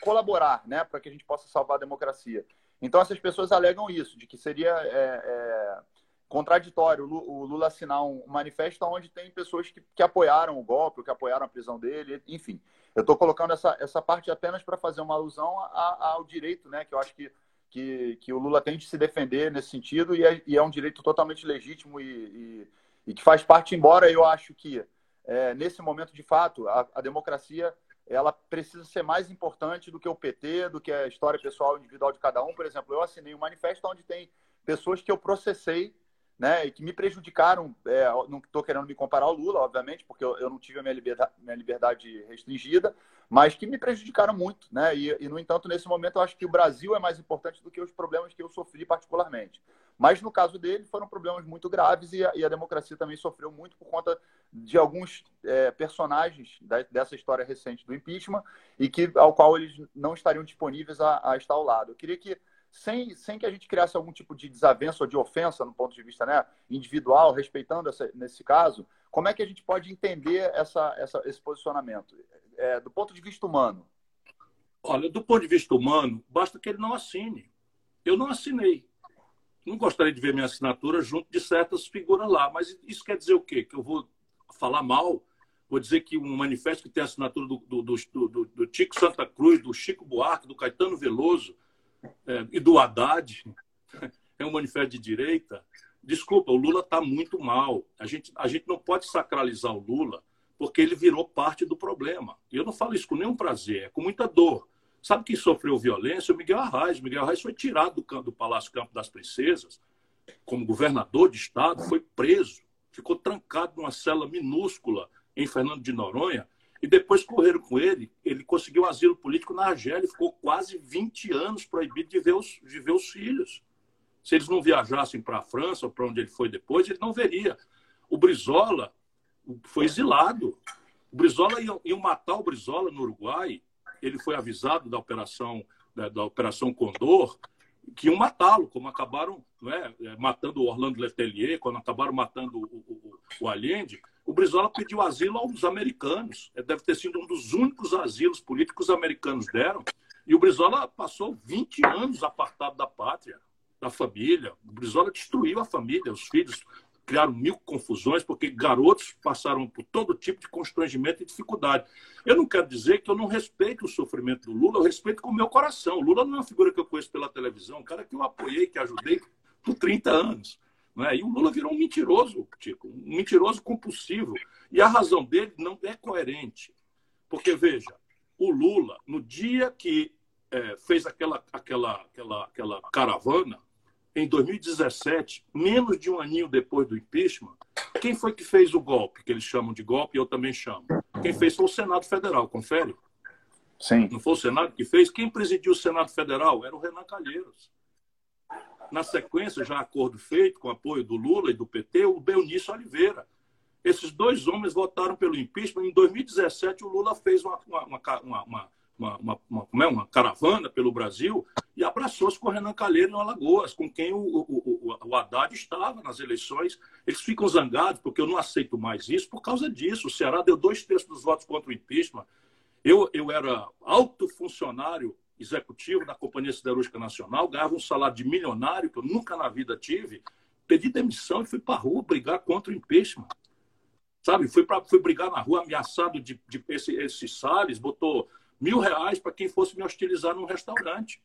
colaborar, né, para que a gente possa salvar a democracia. Então essas pessoas alegam isso, de que seria é, é, contraditório o Lula assinar um manifesto onde tem pessoas que, que apoiaram o golpe, que apoiaram a prisão dele, enfim. Eu estou colocando essa, essa parte apenas para fazer uma alusão a, ao direito, né? Que eu acho que, que, que, o Lula tem de se defender nesse sentido e é, e é um direito totalmente legítimo e, e, e, que faz parte, embora eu acho que é, nesse momento, de fato, a, a, democracia ela precisa ser mais importante do que o PT, do que a história pessoal individual de cada um. Por exemplo, eu assinei um manifesto onde tem pessoas que eu processei né, e que me prejudicaram. É, não estou querendo me comparar ao Lula, obviamente, porque eu, eu não tive a minha liberdade, minha liberdade, restringida, mas que me prejudicaram muito. Né? E, e, no entanto, nesse momento, eu acho que o Brasil é mais importante do que os problemas que eu sofri particularmente. Mas no caso dele, foram problemas muito graves e a, e a democracia também sofreu muito por conta de alguns é, personagens da, dessa história recente do impeachment e que ao qual eles não estariam disponíveis a, a estar ao lado. Eu queria que sem, sem que a gente criasse algum tipo de desavença ou de ofensa no ponto de vista né, individual, respeitando essa, nesse caso, como é que a gente pode entender essa, essa, esse posicionamento? É, do ponto de vista humano. Olha, do ponto de vista humano, basta que ele não assine. Eu não assinei. Não gostaria de ver minha assinatura junto de certas figuras lá, mas isso quer dizer o quê? Que eu vou falar mal? Vou dizer que um manifesto que tem a assinatura do, do, do, do, do Tico Santa Cruz, do Chico Buarque, do Caetano Veloso, é, e do Haddad, é um manifesto de direita. Desculpa, o Lula está muito mal. A gente, a gente não pode sacralizar o Lula porque ele virou parte do problema. E eu não falo isso com nenhum prazer, é com muita dor. Sabe quem sofreu violência? O Miguel Arraes. O Miguel Arraes foi tirado do, do Palácio Campo das Princesas como governador de estado, foi preso, ficou trancado numa cela minúscula em Fernando de Noronha e depois correram com ele. Ele conseguiu asilo político na Argélia e ficou quase 20 anos proibido de ver os, de ver os filhos. Se eles não viajassem para a França para onde ele foi depois, ele não veria. O Brizola foi exilado. O Brizola ia, ia matar o Brizola no Uruguai. Ele foi avisado da operação da, da operação Condor que iam matá-lo, como acabaram é, matando o Orlando Letelier, quando acabaram matando o, o, o Allende. O Brizola pediu asilo aos americanos. Deve ter sido um dos únicos asilos políticos americanos deram. E o Brizola passou 20 anos apartado da pátria, da família. O Brizola destruiu a família, os filhos criaram mil confusões, porque garotos passaram por todo tipo de constrangimento e dificuldade. Eu não quero dizer que eu não respeito o sofrimento do Lula, eu respeito com o meu coração. O Lula não é uma figura que eu conheço pela televisão, um cara que eu apoiei, que ajudei por 30 anos. Né? E o Lula virou um mentiroso, Tico, um mentiroso compulsivo. E a razão dele não é coerente. Porque, veja, o Lula, no dia que é, fez aquela, aquela, aquela, aquela caravana, em 2017, menos de um aninho depois do impeachment, quem foi que fez o golpe, que eles chamam de golpe, eu também chamo? Quem fez foi o Senado Federal, confere? Sim. Não foi o Senado que fez? Quem presidiu o Senado Federal era o Renan Calheiros. Na sequência, já acordo feito, com apoio do Lula e do PT, o Belnício Oliveira. Esses dois homens votaram pelo impeachment. Em 2017, o Lula fez uma uma, uma, uma, uma, é? uma caravana pelo Brasil e abraçou-se com o Renan Calheiro em Alagoas, com quem o, o, o, o Haddad estava nas eleições. Eles ficam zangados porque eu não aceito mais isso por causa disso. O Ceará deu dois terços dos votos contra o impeachment. Eu, eu era alto funcionário executivo da Companhia Siderúrgica Nacional, ganhava um salário de milionário, que eu nunca na vida tive, pedi demissão e fui para a rua brigar contra o impeachment. Sabe, fui, pra, fui brigar na rua ameaçado de, de esse, esse Salles, botou mil reais para quem fosse me hostilizar num restaurante.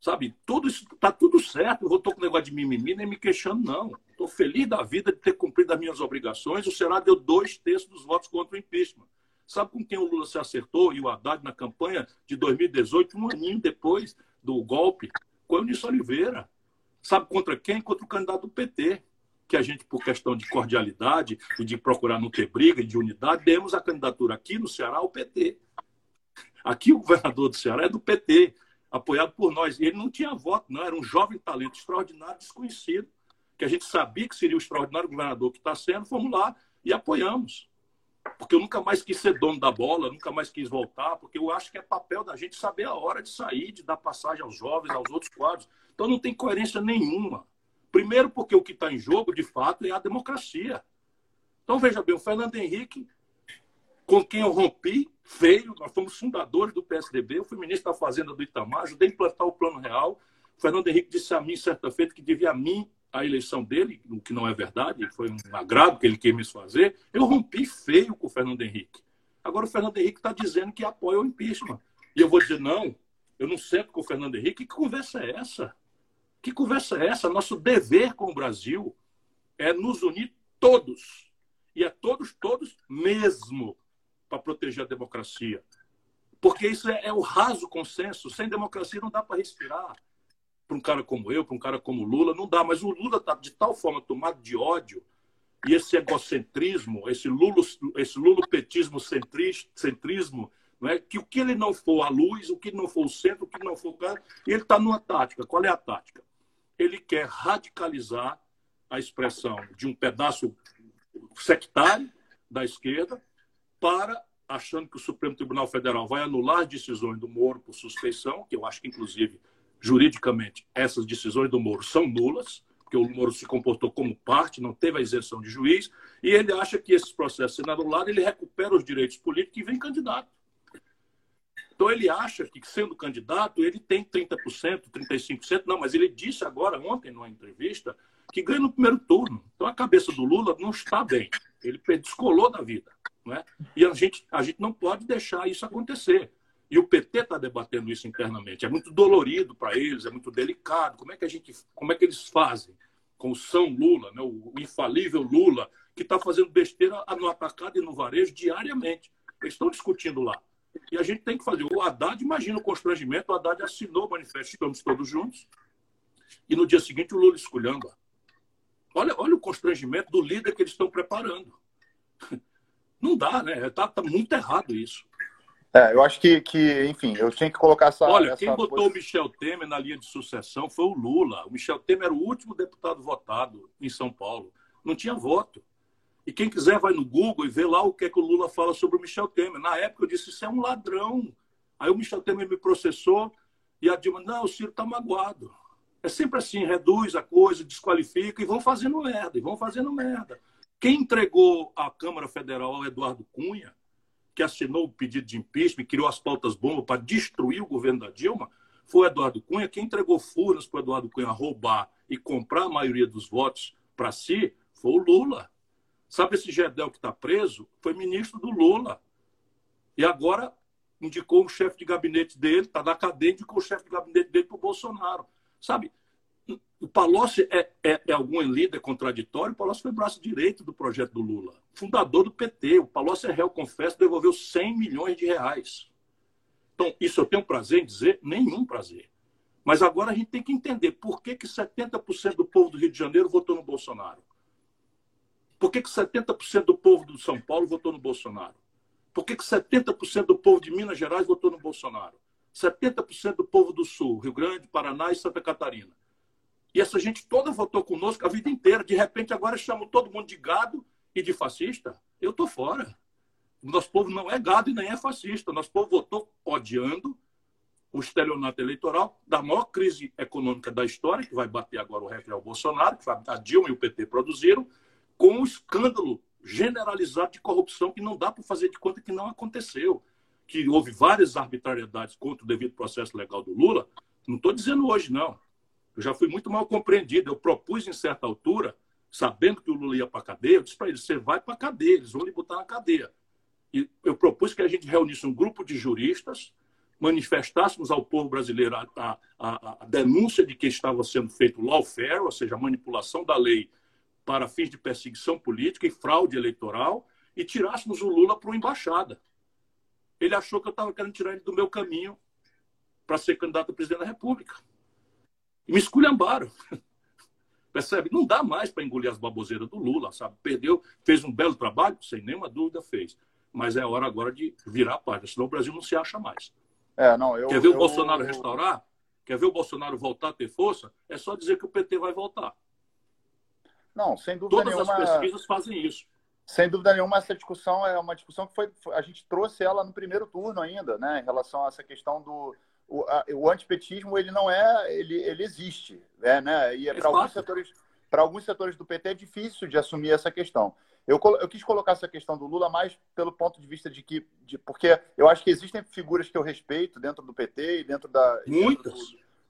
Sabe, tudo isso está tudo certo. Vou estou com negócio de mimimi, nem me queixando, não. Estou feliz da vida de ter cumprido as minhas obrigações. O Senado deu dois terços dos votos contra o impeachment. Sabe com quem o Lula se acertou e o Haddad na campanha de 2018, um aninho depois do golpe? Com o Eunice Oliveira. Sabe contra quem? Contra o candidato do PT. Que a gente, por questão de cordialidade e de procurar não ter briga e de unidade, demos a candidatura aqui no Ceará ao PT. Aqui o governador do Ceará é do PT, apoiado por nós. E ele não tinha voto, não. Era um jovem talento extraordinário, desconhecido, que a gente sabia que seria o extraordinário governador que está sendo. Fomos lá e apoiamos. Porque eu nunca mais quis ser dono da bola, nunca mais quis voltar, porque eu acho que é papel da gente saber a hora de sair, de dar passagem aos jovens, aos outros quadros. Então não tem coerência nenhuma. Primeiro, porque o que está em jogo, de fato, é a democracia. Então, veja bem, o Fernando Henrique com quem eu rompi, feio. Nós fomos fundadores do PSDB. Eu fui ministro da Fazenda do Itamar, ajudei a implantar o Plano Real. O Fernando Henrique disse a mim, certa feita, que devia a mim a eleição dele, o que não é verdade, foi um agrado que ele quis fazer. Eu rompi feio com o Fernando Henrique. Agora o Fernando Henrique está dizendo que apoia o impeachment. E eu vou dizer, não, eu não sento com o Fernando Henrique. Que conversa é essa? Que conversa é essa? Nosso dever com o Brasil é nos unir todos. E é todos, todos mesmo para proteger a democracia. Porque isso é, é, o raso consenso. Sem democracia não dá para respirar. Para um cara como eu, para um cara como Lula, não dá. Mas o Lula está de tal forma tomado de ódio e esse egocentrismo, esse, lulo, esse lulopetismo centrismo, não é? que o que ele não for a luz, o que não for o centro, o que não for o cara, ele está numa tática. Qual é a tática? Ele quer radicalizar a expressão de um pedaço sectário da esquerda para achando que o Supremo Tribunal Federal vai anular decisões do Moro por suspeição, que eu acho que, inclusive, juridicamente, essas decisões do Moro são nulas, porque o Moro se comportou como parte, não teve a isenção de juiz, e ele acha que esses processos sendo anulados, ele recupera os direitos políticos e vem candidato. Então ele acha que, sendo candidato, ele tem 30%, 35%, não, mas ele disse agora, ontem, numa entrevista, que ganha no primeiro turno. Então a cabeça do Lula não está bem. Ele descolou da vida. Né? E a gente, a gente não pode deixar isso acontecer. E o PT está debatendo isso internamente. É muito dolorido para eles, é muito delicado. Como é que a gente, como é que eles fazem com o São Lula, né? o infalível Lula, que está fazendo besteira no atacado e no varejo diariamente? Eles estão discutindo lá. E a gente tem que fazer. O Haddad, imagina o constrangimento, o Haddad assinou o manifesto, estamos todos juntos, e no dia seguinte o Lula escolhendo. Olha, olha o constrangimento do líder que eles estão preparando. Não dá, né? Está tá muito errado isso. É, eu acho que, que, enfim, eu tinha que colocar essa. Olha, essa quem botou o Michel Temer na linha de sucessão foi o Lula. O Michel Temer era o último deputado votado em São Paulo. Não tinha voto. E quem quiser vai no Google e vê lá o que é que o Lula fala sobre o Michel Temer. Na época eu disse, isso é um ladrão. Aí o Michel Temer me processou e a Dilma, não, o Ciro está magoado. É sempre assim, reduz a coisa, desqualifica e vão fazendo merda, e vão fazendo merda. Quem entregou à Câmara Federal ao Eduardo Cunha, que assinou o pedido de impeachment, criou as pautas bomba para destruir o governo da Dilma, foi o Eduardo Cunha. Quem entregou furnas para o Eduardo Cunha roubar e comprar a maioria dos votos para si foi o Lula. Sabe esse Gedel que está preso? Foi ministro do Lula. E agora indicou o chefe de gabinete dele, está na cadeia, indicou o chefe de gabinete dele para o Bolsonaro. Sabe, o Palocci é, é, é, algum líder contraditório? O Palocci foi braço direito do projeto do Lula, fundador do PT. O Palocci é réu, confesso, devolveu 100 milhões de reais. Então, isso eu tenho prazer em dizer? Nenhum prazer. Mas agora a gente tem que entender por que, que 70% do povo do Rio de Janeiro votou no Bolsonaro. Por que, que 70% do povo do São Paulo votou no Bolsonaro? Por que, que 70% do povo de Minas Gerais votou no Bolsonaro? 70% do povo do Sul, Rio Grande, Paraná e Santa Catarina. E essa gente toda votou conosco a vida inteira. De repente, agora chamam todo mundo de gado e de fascista. Eu estou fora. O nosso povo não é gado e nem é fascista. O nosso povo votou odiando o estelionato eleitoral da maior crise econômica da história, que vai bater agora o ao Bolsonaro, que a Dilma e o PT produziram, com um escândalo generalizado de corrupção que não dá para fazer de conta que não aconteceu. Que houve várias arbitrariedades contra o devido processo legal do Lula. Não estou dizendo hoje, não. Eu já fui muito mal compreendido. Eu propus em certa altura, sabendo que o Lula ia para a cadeia, eu disse para ele: você vai para a cadeia, eles vão lhe botar na cadeia. E eu propus que a gente reunisse um grupo de juristas, manifestássemos ao povo brasileiro a, a, a, a denúncia de que estava sendo feito lawfare, ou seja, manipulação da lei para fins de perseguição política e fraude eleitoral, e tirássemos o Lula para uma embaixada. Ele achou que eu estava querendo tirar ele do meu caminho para ser candidato a presidente da República. E me esculhambaram. Percebe? Não dá mais para engolir as baboseiras do Lula, sabe? Perdeu, fez um belo trabalho, sem nenhuma dúvida fez. Mas é hora agora de virar a página, senão o Brasil não se acha mais. É, não, eu, Quer ver eu... o Bolsonaro restaurar? Quer ver o Bolsonaro voltar a ter força? É só dizer que o PT vai voltar. Não, sem dúvida Todas nenhuma. as pesquisas fazem isso. Sem dúvida nenhuma, essa discussão é uma discussão que foi, a gente trouxe ela no primeiro turno ainda, né, em relação a essa questão do, o, a, o antipetismo ele não é, ele, ele existe, né? né? E é para alguns setores, para alguns setores do PT é difícil de assumir essa questão. Eu, eu quis colocar essa questão do Lula mais pelo ponto de vista de que, de, porque eu acho que existem figuras que eu respeito dentro do PT e dentro da dentro do,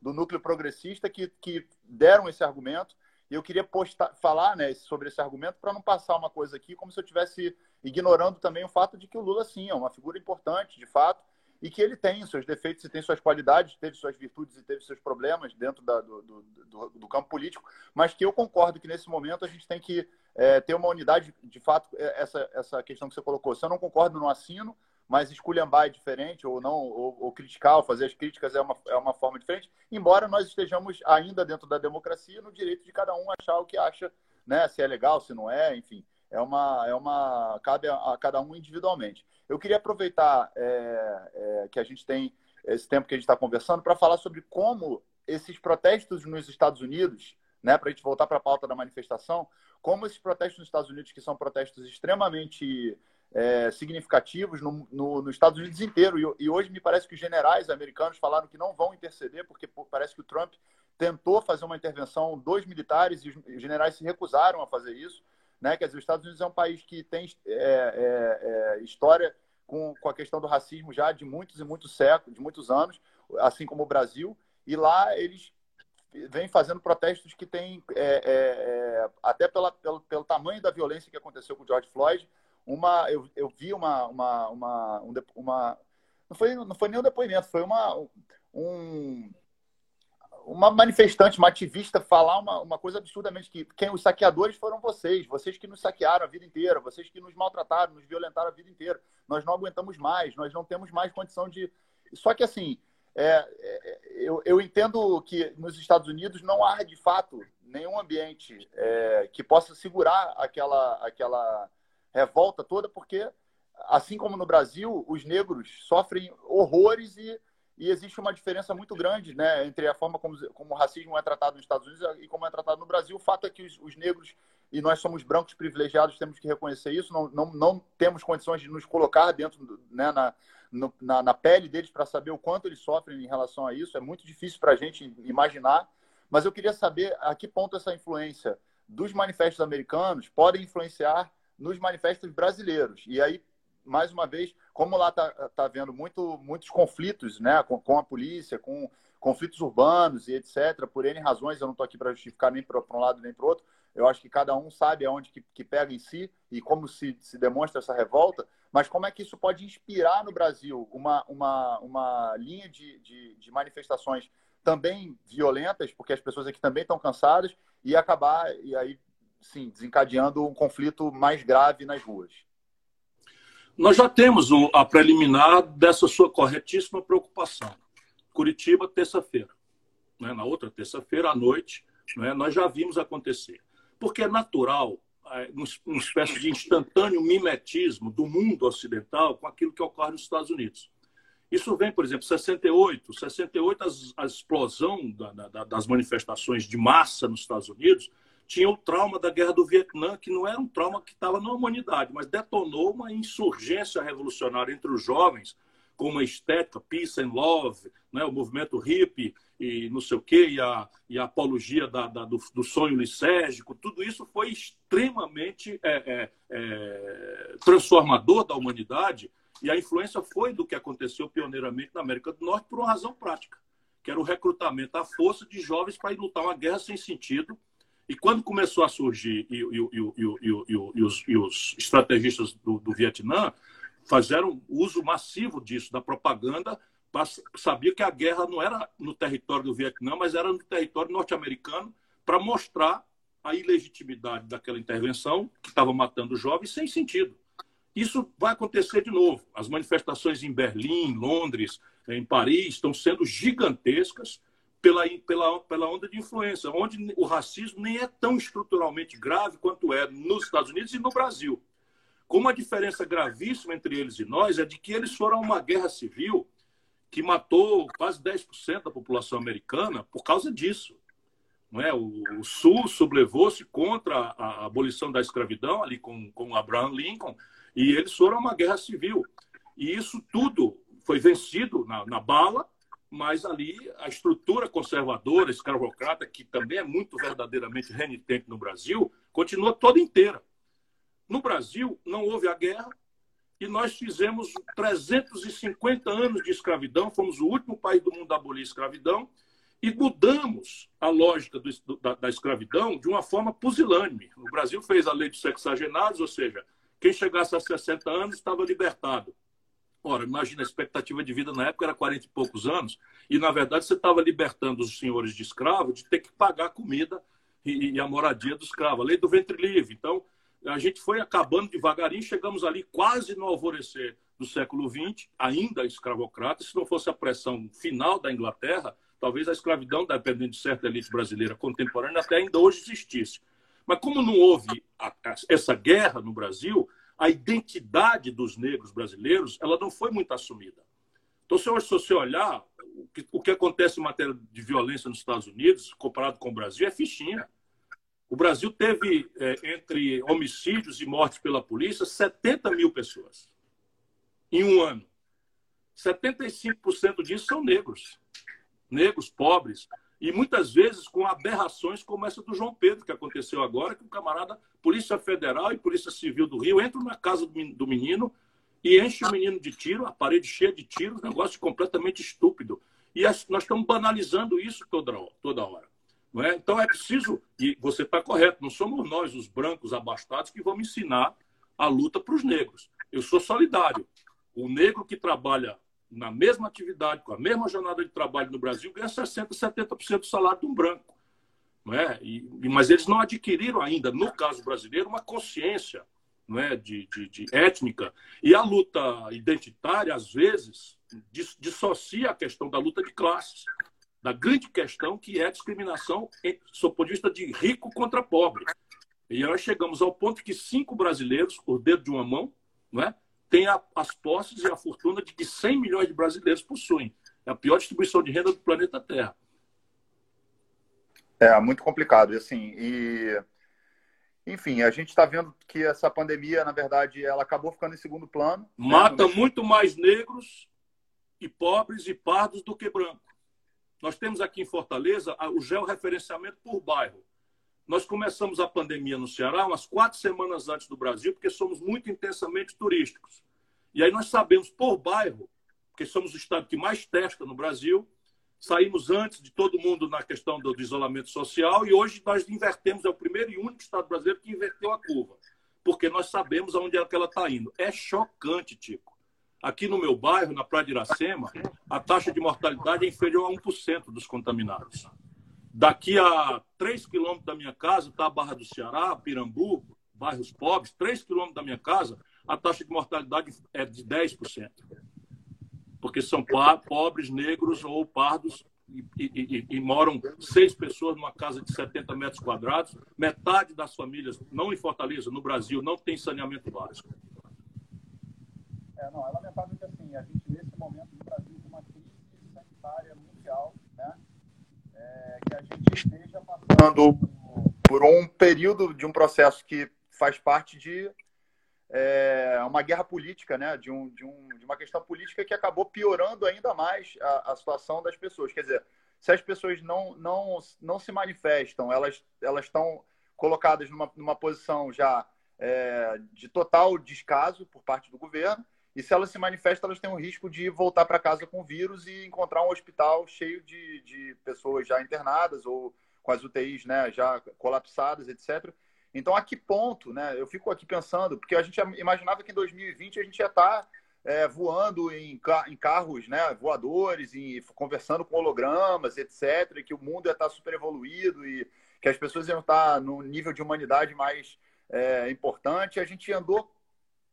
do, núcleo progressista que, que deram esse argumento. E eu queria postar, falar né, sobre esse argumento para não passar uma coisa aqui como se eu estivesse ignorando também o fato de que o Lula, sim, é uma figura importante, de fato, e que ele tem seus defeitos e tem suas qualidades, teve suas virtudes e teve seus problemas dentro da, do, do, do, do, campo político, mas que eu concordo que nesse momento a gente tem que é, ter uma unidade, de fato, é, essa, essa questão que você colocou. Se eu não concordo, não assino, mas esculhambar é diferente, ou não, ou, ou, criticar, ou fazer as críticas é uma, é uma forma diferente, embora nós estejamos ainda dentro da democracia, no direito de cada um achar o que acha, né, se é legal, se não é, enfim, é uma, é uma cabe a, a cada um individualmente. Eu queria aproveitar é, é, que a gente tem esse tempo que a gente está conversando para falar sobre como esses protestos nos Estados Unidos, né, para a gente voltar para a pauta da manifestação, como esses protestos nos Estados Unidos, que são protestos extremamente é, significativos no, no, nos Estados Unidos inteiro. E, e, hoje me parece que os generais americanos falaram que não vão interceder, porque parece que o Trump tentou fazer uma intervenção dos militares e os generais se recusaram a fazer isso. Né? Quer dizer, os Estados Unidos é um país que tem é, é, é, história com, com a questão do racismo já de muitos e muitos séculos, de muitos anos, assim como o Brasil. E lá eles vêm fazendo protestos que têm, é, é, até pela, pelo, pelo tamanho da violência que aconteceu com o George Floyd, uma, eu, eu vi uma, uma, uma, um, uma não foi, não foi nem um depoimento, foi uma, um, uma manifestante, uma ativista falar uma, uma coisa absurdamente que quem os saqueadores foram vocês, vocês que nos saquearam a vida inteira, vocês que nos maltrataram, nos violentaram a vida inteira. Nós não aguentamos mais, nós não temos mais condição de. Só que assim, é, é, eu, eu, entendo que nos Estados Unidos não há de fato nenhum ambiente é, que possa segurar aquela, aquela revolta toda, porque, assim como no Brasil, os negros sofrem horrores e, e existe uma diferença muito grande né, entre a forma como, como o racismo é tratado nos Estados Unidos e como é tratado no Brasil. O fato é que os, os negros, e nós somos brancos privilegiados, temos que reconhecer isso, não, não, não temos condições de nos colocar dentro né, na, no, na, na pele deles para saber o quanto eles sofrem em relação a isso. É muito difícil para a gente imaginar. Mas eu queria saber a que ponto essa influência dos manifestos americanos pode influenciar nos manifestos brasileiros. E aí, mais uma vez, como lá está tá vendo muito, muitos conflitos né, com, com, a polícia, com conflitos urbanos e etc., por N razões, eu não estou aqui para justificar nem para um lado nem para o outro, eu acho que cada um sabe aonde que, que pega em si e como se, se demonstra essa revolta, mas como é que isso pode inspirar no Brasil uma, uma, uma linha de, de, de manifestações também violentas, porque as pessoas aqui também estão cansadas, e acabar, e aí sim, desencadeando um conflito mais grave nas ruas. Nós já temos a preliminar dessa sua corretíssima preocupação. Curitiba, terça-feira. Né? Na outra terça-feira, à noite, né? nós já vimos acontecer. Porque é natural, é, uma espécie de instantâneo mimetismo do mundo ocidental com aquilo que ocorre nos Estados Unidos. Isso vem, por exemplo, 68, 68 a, explosão da, da, das manifestações de massa nos Estados Unidos tinha o trauma da guerra do Vietnã, que não era um trauma que estava na humanidade, mas detonou uma insurgência revolucionária entre os jovens, com uma estética, peace and love, né, o movimento hippie e não sei o quê, e a, e a apologia da, da do, do, sonho lisérgico, tudo isso foi extremamente é, é, é, transformador da humanidade, e a influência foi do que aconteceu pioneiramente na América do Norte por uma razão prática, que era o recrutamento à força de jovens para ir lutar uma guerra sem sentido, e quando começou a surgir e, e, e, os, os, estrategistas do, do, Vietnã fizeram uso massivo disso, da propaganda, sabia que a guerra não era no território do Vietnã, mas era no território norte-americano, para mostrar a ilegitimidade daquela intervenção, que estava matando jovens sem sentido. Isso vai acontecer de novo. As manifestações em Berlim, Londres, em Paris estão sendo gigantescas pela, pela, pela onda de influência, onde o racismo nem é tão estruturalmente grave quanto é nos Estados Unidos e no Brasil. Com uma diferença gravíssima entre eles e nós é de que eles foram a uma guerra civil que matou quase 10% da população americana por causa disso. Não é? o, o Sul sublevou-se contra a, a, abolição da escravidão, ali com, com Abraham Lincoln, e eles foram a uma guerra civil. E isso tudo foi vencido na, na bala mas ali a estrutura conservadora, escravocrata, que também é muito verdadeiramente renitente no Brasil, continua toda inteira. No Brasil, não houve a guerra e nós fizemos 350 anos de escravidão, fomos o último país do mundo a abolir a escravidão e mudamos a lógica do, da, da, escravidão de uma forma pusilânime. O Brasil fez a lei dos sexagenários, ou seja, quem chegasse a 60 anos estava libertado. Ora, imagina, a expectativa de vida na época era 40 e poucos anos, e na verdade você estava libertando os senhores de escravo de ter que pagar a comida e, e, a moradia do escravo, a lei do ventre livre. Então, a gente foi acabando devagarinho, chegamos ali quase no alvorecer do século XX, ainda escravocrata. Se não fosse a pressão final da Inglaterra, talvez a escravidão, dependendo de certa elite brasileira contemporânea, até ainda hoje existisse. Mas como não houve a, a, essa guerra no Brasil, a identidade dos negros brasileiros ela não foi muito assumida. Então, se você olhar o que, o que acontece em matéria de violência nos Estados Unidos, comparado com o Brasil, é fichinha. O Brasil teve, é, entre homicídios e mortes pela polícia, 70 mil pessoas em um ano. 75% disso são negros. Negros, pobres. E muitas vezes com aberrações como essa do João Pedro, que aconteceu agora, que um camarada, Polícia Federal e Polícia Civil do Rio, entram na casa do menino e enche o menino de tiro, a parede cheia de tiros, negócio completamente estúpido. E nós estamos banalizando isso toda hora. Toda hora não é? Então é preciso, e você está correto, não somos nós, os brancos abastados, que vamos ensinar a luta para os negros. Eu sou solidário. O negro que trabalha na mesma atividade, com a mesma jornada de trabalho no Brasil, ganha 60%, 70% do salário de um branco. Não é? E, mas eles não adquiriram ainda, no caso brasileiro, uma consciência não é? de, de, de étnica. E a luta identitária, às vezes, dissocia a questão da luta de classes, da grande questão que é a discriminação, sob ponto de vista de rico contra pobre. E nós chegamos ao ponto que cinco brasileiros, por dedo de uma mão, não é? Tem a, as posses e a fortuna de que 100 milhões de brasileiros possuem. É a pior distribuição de renda do planeta Terra. É muito complicado. Assim, e, enfim, a gente está vendo que essa pandemia, na verdade, ela acabou ficando em segundo plano. Né, Mata né? muito mais negros e pobres e pardos do que brancos. Nós temos aqui em Fortaleza o georreferenciamento por bairro. Nós começamos a pandemia no Ceará umas quatro semanas antes do Brasil, porque somos muito intensamente turísticos. E aí nós sabemos por bairro, porque somos o estado que mais testa no Brasil, saímos antes de todo mundo na questão do, isolamento social e hoje nós invertemos, é o primeiro e único estado brasileiro que inverteu a curva, porque nós sabemos aonde é que ela está indo. É chocante, Tico. Aqui no meu bairro, na Praia de Iracema, a taxa de mortalidade é inferior a 1% dos contaminados. Daqui a 3 quilômetros da minha casa está a Barra do Ceará, Pirambu, bairros pobres. 3 quilômetros da minha casa, a taxa de mortalidade é de 10%. Porque são pobres, negros ou pardos e, e, e, moram seis pessoas numa casa de 70 metros quadrados. Metade das famílias, não em Fortaleza, no Brasil, não tem saneamento básico. É, não, é lamentável que assim, a gente, nesse momento no Brasil, com uma crise sanitária mundial, né? A gente esteja passando por um período de um processo que faz parte de é, uma guerra política, né? de, um, de, um, de uma questão política que acabou piorando ainda mais a, a situação das pessoas. Quer dizer, se as pessoas não, não, não se manifestam, elas, elas estão colocadas numa, numa posição já é, de total descaso por parte do governo, e se elas se manifestam, elas têm o risco de voltar para casa com vírus e encontrar um hospital cheio de, de pessoas já internadas ou com as UTIs né, já colapsadas, etc. Então, a que ponto, né? Eu fico aqui pensando, porque a gente imaginava que em 2020 a gente ia estar tá, é, voando em, em, carros né, voadores, e conversando com hologramas, etc., e que o mundo ia estar tá super evoluído e que as pessoas iam estar tá no nível de humanidade mais é, importante. A gente andou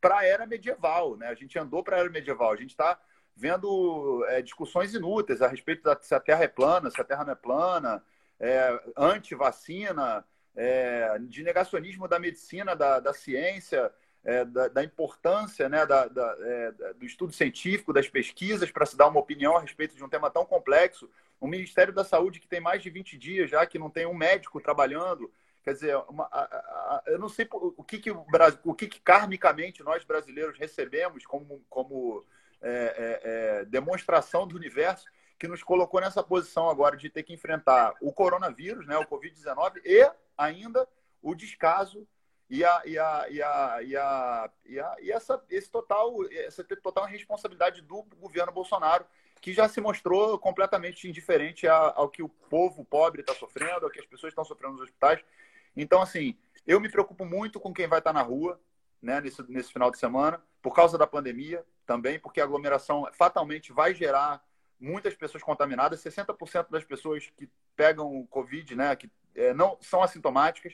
para a era medieval, né? A gente andou para a era medieval, a gente está vendo é, discussões inúteis a respeito da se a Terra é plana, se a Terra não é plana, é, anti-vacina, é, de negacionismo da medicina, da, da ciência, é, da, da, importância né, da, da, é, do estudo científico, das pesquisas, para se dar uma opinião a respeito de um tema tão complexo. O Ministério da Saúde, que tem mais de 20 dias já, que não tem um médico trabalhando, Quer dizer, uma, a, a, eu não sei o que, que o, o que, que karmicamente nós brasileiros recebemos como, como é, é, é, demonstração do universo que nos colocou nessa posição agora de ter que enfrentar o coronavírus, né, o Covid-19, e ainda o descaso e, e, a, e, a, e, a, e, a, e essa, esse total, essa total responsabilidade do governo Bolsonaro, que já se mostrou completamente indiferente ao que o povo pobre está sofrendo, ao que as pessoas estão sofrendo nos hospitais. Então, assim, eu me preocupo muito com quem vai estar na rua, né, nesse, nesse final de semana, por causa da pandemia também, porque a aglomeração fatalmente vai gerar muitas pessoas contaminadas. 60% das pessoas que pegam o Covid, né, que é, não são assintomáticas.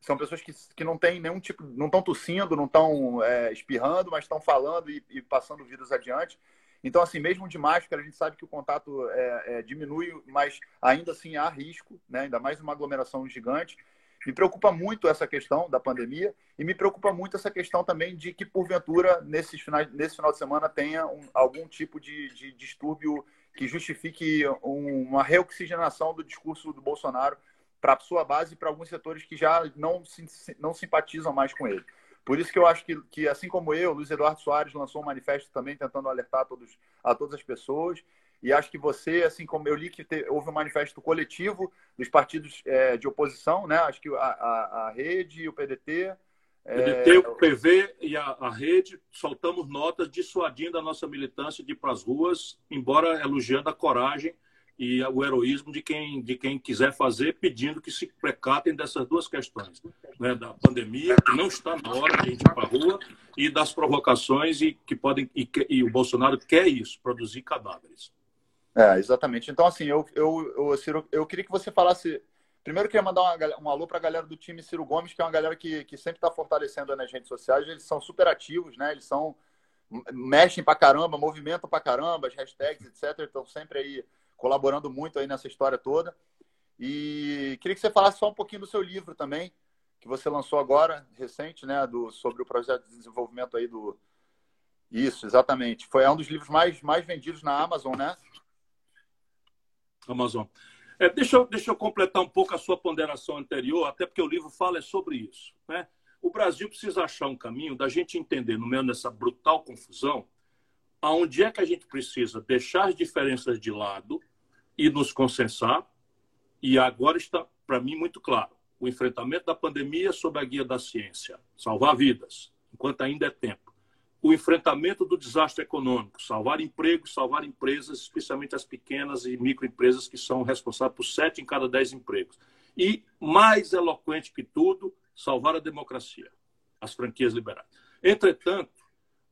são pessoas que, que não têm nenhum tipo, não estão tossindo, não estão é, espirrando, mas estão falando e, e, passando o vírus adiante. Então, assim, mesmo de máscara, a gente sabe que o contato é, é, diminui, mas ainda assim há risco, né? ainda mais uma aglomeração gigante. Me preocupa muito essa questão da pandemia e me preocupa muito essa questão também de que, porventura, nesses finais, nesse final de semana tenha um, algum tipo de, de distúrbio que justifique um, uma reoxigenação do discurso do Bolsonaro para a sua base e para alguns setores que já não, não simpatizam mais com ele. Por isso que eu acho que, que, assim como eu, Luiz Eduardo Soares lançou um manifesto também tentando alertar a, todos, a todas as pessoas. E acho que você, assim como eu li que houve um manifesto coletivo dos partidos é, de oposição, né? Acho que a, a, a Rede o PDT. É... PDT, o PV e a, a Rede soltamos notas dissuadindo a nossa militância de ir para as ruas, embora elogiando a coragem e o heroísmo de quem, de quem quiser fazer, pedindo que se precatem dessas duas questões, né? da pandemia, que não está na hora de a gente ir para a rua, e das provocações e que podem e, que, e, o Bolsonaro quer isso, produzir cadáveres. É, exatamente. Então, assim, eu, eu, eu, Ciro, eu queria que você falasse. Primeiro, eu queria mandar uma, um alô para a galera do time Ciro Gomes, que é uma galera que, que sempre está fortalecendo nas redes sociais. Eles são super ativos, né? Eles são mexem para caramba, movimentam para caramba, as hashtags, etc. Estão sempre aí colaborando muito aí nessa história toda. E queria que você falasse só um pouquinho do seu livro também, que você lançou agora, recente, né, do, sobre o projeto de desenvolvimento aí do... Isso, exatamente. Foi um dos livros mais, mais vendidos na Amazon, né? Amazon. É, deixa, eu, deixa eu completar um pouco a sua ponderação anterior, até porque o livro fala sobre isso. Né? O Brasil precisa achar um caminho da gente entender, no meio dessa brutal confusão, aonde é que a gente precisa deixar as diferenças de lado e nos consensar. E agora está, para mim, muito claro: o enfrentamento da pandemia sob a guia da ciência, salvar vidas, enquanto ainda é tempo. O enfrentamento do desastre econômico, salvar empregos, salvar empresas, especialmente as pequenas e microempresas que são responsáveis por sete em cada dez empregos. E, mais eloquente que tudo, salvar a democracia, as franquias liberais. Entretanto,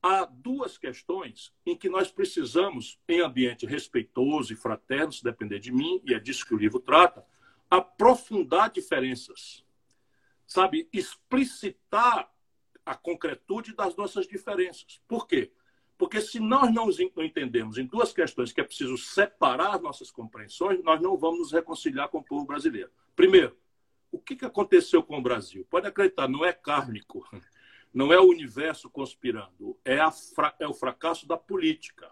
há duas questões em que nós precisamos, em ambiente respeitoso e fraterno, se depender de mim, e é disso que o livro trata, aprofundar diferenças. Sabe, explicitar a concretude das nossas diferenças. Por quê? Porque se nós não entendemos em duas questões que é preciso separar nossas compreensões, nós não vamos nos reconciliar com o povo brasileiro. Primeiro, o que aconteceu com o Brasil? Pode acreditar, não é kármico não é o universo conspirando, é, é o fracasso da política.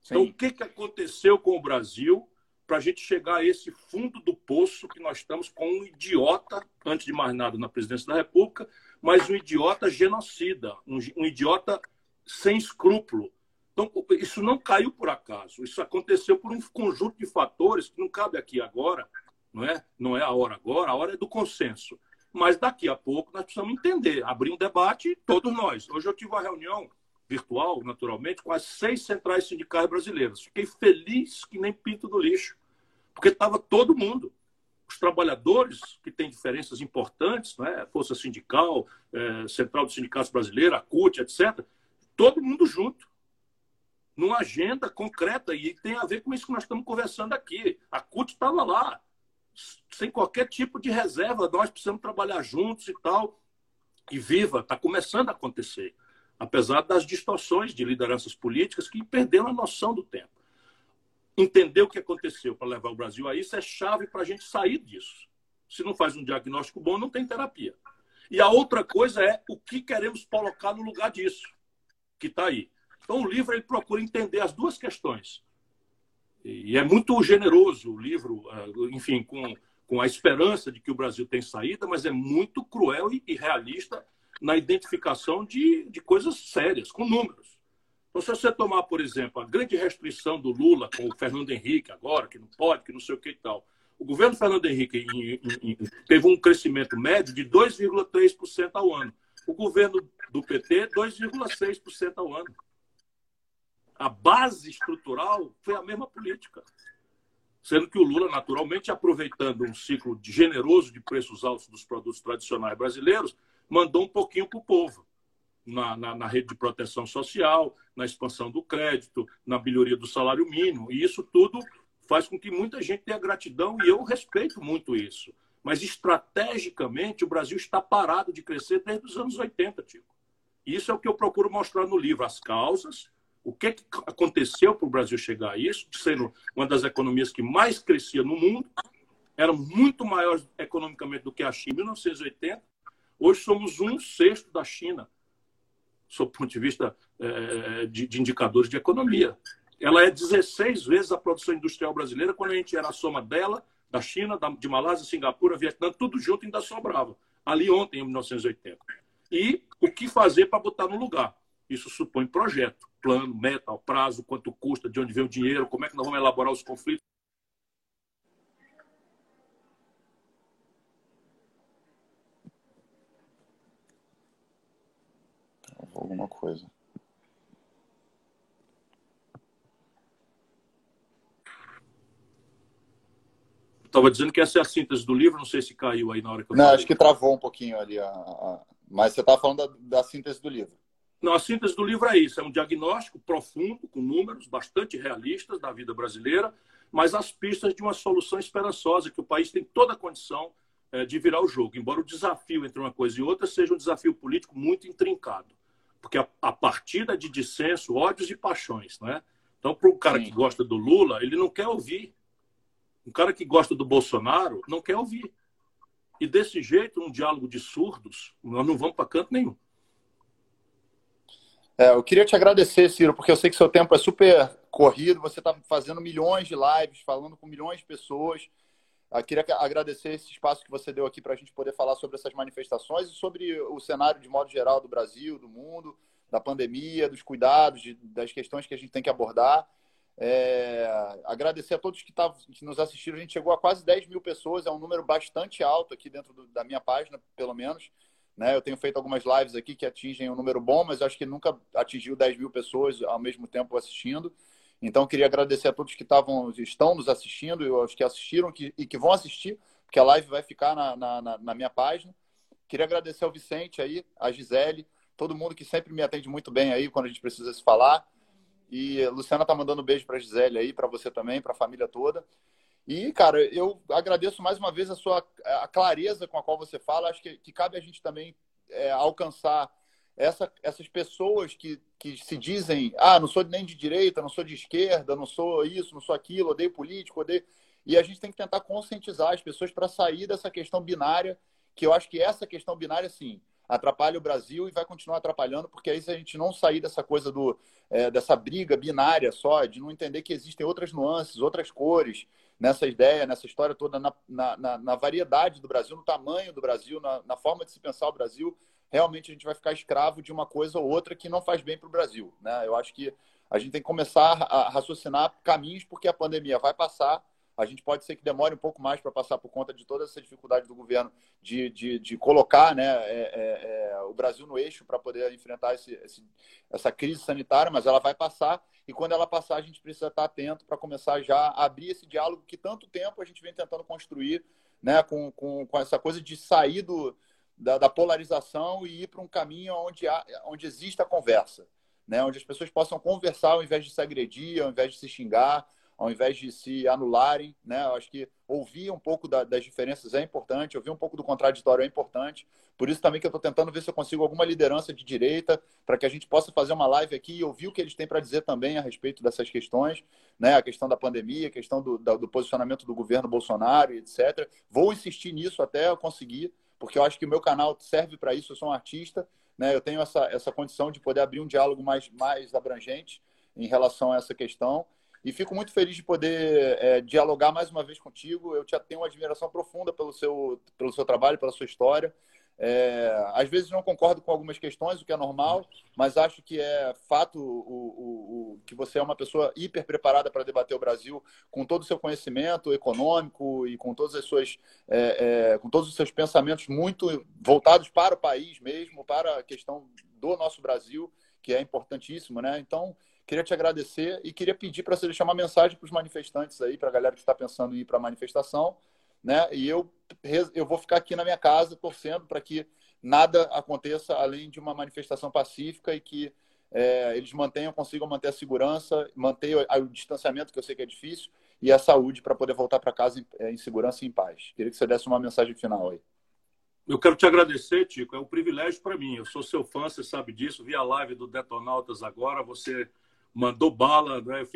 Sim. Então, o que aconteceu com o Brasil para a gente chegar a esse fundo do poço que nós estamos com um idiota, antes de mais nada, na presidência da República, mas um idiota genocida, um, um idiota sem escrúpulo. Então, isso não caiu por acaso, isso aconteceu por um conjunto de fatores que não cabe aqui agora, não é? Não é a hora agora, a hora é do consenso. Mas daqui a pouco nós precisamos entender, abrir um debate, todos nós. Hoje eu tive uma reunião virtual, naturalmente, com as seis centrais sindicais brasileiras. Fiquei feliz que nem pinto do lixo, porque estava todo mundo. Os trabalhadores, que têm diferenças importantes, né? Força Sindical, é, Central dos Sindicatos Brasileiros, a CUT, etc., todo mundo junto, numa agenda concreta, e tem a ver com isso que nós estamos conversando aqui. A CUT estava lá, sem qualquer tipo de reserva. Nós precisamos trabalhar juntos e tal. E viva, está começando a acontecer. Apesar das distorções de lideranças políticas que perderam a noção do tempo. Entender o que aconteceu para levar o Brasil a isso é chave para a gente sair disso. Se não faz um diagnóstico bom, não tem terapia. E a outra coisa é o que queremos colocar no lugar disso, que está aí. Então, o livro ele procura entender as duas questões e é muito generoso o livro, ah, enfim, com, com a esperança de que o Brasil tem saída, mas é muito cruel e, e realista na identificação de, de coisas sérias, com números. Então, se você tomar, por exemplo, a grande restrição do Lula com o Fernando Henrique agora, que não pode, que não sei o que e tal. O governo Fernando Henrique em, em, teve um crescimento médio de 2,3% ao ano. O governo do PT, 2,6% ao ano a base estrutural foi a mesma política. Sendo que o Lula, naturalmente, aproveitando um ciclo generoso de preços altos dos produtos tradicionais brasileiros, mandou um pouquinho para o povo. Na, na, na, rede de proteção social, na expansão do crédito, na melhoria do salário mínimo. E isso tudo faz com que muita gente tenha gratidão, e eu respeito muito isso. Mas estrategicamente o Brasil está parado de crescer desde os anos 80, Tico. Isso é o que eu procuro mostrar no livro, as causas, o que, que aconteceu para o Brasil chegar a isso, ser uma das economias que mais crescia no mundo, era muito maior economicamente do que a China em 1980. Hoje somos um sexto da China, sob o ponto de vista é, de, de indicadores de economia. Ela é 16 vezes a produção industrial brasileira quando a gente era a soma dela, da China, de Malásia, Singapura, Vietnã, tudo junto ainda sobrava. Ali ontem, em 1980. E o que fazer para botar no lugar? Isso supõe projeto plano, meta, prazo, quanto custa, de onde vem o dinheiro, como é que nós vamos elaborar os conflitos. Alguma coisa. Estava dizendo que essa é a síntese do livro, não sei se caiu aí na hora que eu Não, falei. acho que travou um pouquinho ali. A, a... Mas você estava falando da, da síntese do livro. Não, a síntese do livro é isso: é um diagnóstico profundo, com números bastante realistas da vida brasileira, mas as pistas de uma solução esperançosa, que o país tem toda a condição é, de virar o jogo, embora o desafio entre uma coisa e outra seja um desafio político muito intrincado. Porque a, a partida de dissenso, ódios e paixões. Né? Então, para o cara Sim. que gosta do Lula, ele não quer ouvir. Um cara que gosta do Bolsonaro não quer ouvir. E desse jeito, um diálogo de surdos, nós não vamos para canto nenhum. É, eu queria te agradecer, Ciro, porque eu sei que seu tempo é super corrido, você está fazendo milhões de lives, falando com milhões de pessoas. Eu queria agradecer esse espaço que você deu aqui para a gente poder falar sobre essas manifestações e sobre o cenário de modo geral do Brasil, do mundo, da pandemia, dos cuidados, de, das questões que a gente tem que abordar. É, agradecer a todos que, tavam, que nos assistiram. A gente chegou a quase 10 mil pessoas, é um número bastante alto aqui dentro do, da minha página, pelo menos. Né? Eu tenho feito algumas lives aqui que atingem um número bom, mas acho que nunca atingiu 10 mil pessoas ao mesmo tempo assistindo. Então, queria agradecer a todos que estavam, estão nos assistindo, e aos que assistiram que, e que vão assistir, porque a live vai ficar na, na, na, minha página. Queria agradecer ao Vicente aí, a Gisele, todo mundo que sempre me atende muito bem aí quando a gente precisa se falar. E a Luciana tá mandando um beijo para Gisele aí, para você também, para a família toda. E, cara, eu agradeço mais uma vez a sua a clareza com a qual você fala. Acho que, que cabe a gente também é, alcançar essa, essas pessoas que, que se dizem: ah, não sou nem de direita, não sou de esquerda, não sou isso, não sou aquilo, odeio político, odeio. E a gente tem que tentar conscientizar as pessoas para sair dessa questão binária, que eu acho que essa questão binária, sim, atrapalha o Brasil e vai continuar atrapalhando, porque aí se a gente não sair dessa coisa do, é, dessa briga binária só, de não entender que existem outras nuances, outras cores, nessa ideia, nessa história toda, na, na, na variedade do Brasil, no tamanho do Brasil, na, na, forma de se pensar o Brasil, realmente a gente vai ficar escravo de uma coisa ou outra que não faz bem para o Brasil. Né? Eu acho que a gente tem que começar a raciocinar caminhos, porque a pandemia vai passar, a gente pode ser que demore um pouco mais para passar por conta de toda essa dificuldade do governo de, de, de colocar né, é, é, é, o Brasil no eixo para poder enfrentar esse, esse, essa crise sanitária, mas ela vai passar e quando ela passar a gente precisa estar atento para começar já a abrir esse diálogo que tanto tempo a gente vem tentando construir né, com, com, com essa coisa de sair do, da, da polarização e ir para um caminho onde, há, onde exista conversa. Né, onde as pessoas possam conversar ao invés de se agredir, ao invés de se xingar, ao invés de se anularem, né? Eu acho que ouvir um pouco da, das diferenças é importante, ouvir um pouco do contraditório é importante. Por isso também que eu estou tentando ver se eu consigo alguma liderança de direita para que a gente possa fazer uma live aqui e ouvir o que eles têm para dizer também a respeito dessas questões, né? A questão da pandemia, a questão do, do posicionamento do governo Bolsonaro, etc. Vou insistir nisso até eu conseguir, porque eu acho que o meu canal serve para isso. Eu sou um artista, né? Eu tenho essa, essa condição de poder abrir um diálogo mais, mais abrangente em relação a essa questão. E fico muito feliz de poder é, dialogar mais uma vez contigo. Eu te tenho uma admiração profunda pelo seu, pelo seu trabalho, pela sua história. É, às vezes não concordo com algumas questões, o que é normal, mas acho que é fato o, o, o que você é uma pessoa hiper preparada para debater o Brasil com todo o seu conhecimento econômico e com todas as suas é, é, com todos os seus pensamentos muito voltados para o país mesmo, para a questão do nosso Brasil, que é importantíssimo, né? Então Queria te agradecer e queria pedir para você deixar uma mensagem para os manifestantes aí, para a galera que está pensando em ir para a manifestação, né? E eu, eu vou ficar aqui na minha casa torcendo para que nada aconteça além de uma manifestação pacífica e que é, eles mantenham, consigam manter a segurança, manter o, o, distanciamento, que eu sei que é difícil, e a saúde para poder voltar para casa em, é, em, segurança e em paz. Queria que você desse uma mensagem final aí. Eu quero te agradecer, Tico. É um privilégio para mim. Eu sou seu fã, você sabe disso. Vi a live do Detonautas agora. Você mandou bala, né?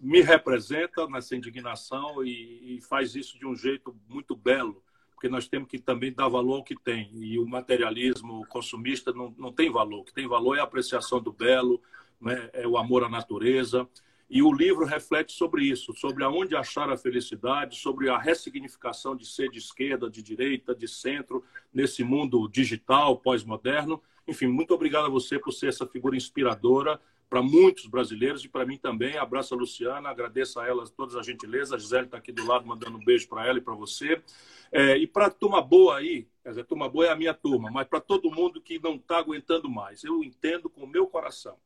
me, representa nessa indignação e, e faz isso de um jeito muito belo porque nós temos que também dar valor ao que tem. E o materialismo consumista não, não tem valor. O que tem valor é a apreciação do belo, né? é o amor à natureza. E o livro reflete sobre isso, sobre aonde achar a felicidade, sobre a ressignificação de ser de esquerda, de direita, de centro, nesse mundo digital, pós-moderno. Enfim, muito obrigado a você por ser essa figura inspiradora para muitos brasileiros e para mim também. Abraço a Luciana, agradeço a ela todas as gentilezas. A Gisele está aqui do lado mandando um beijo para ela e para você. É, e para a turma boa aí, quer dizer, a turma boa é a minha turma, mas para todo mundo que não está aguentando mais, eu entendo com o meu coração.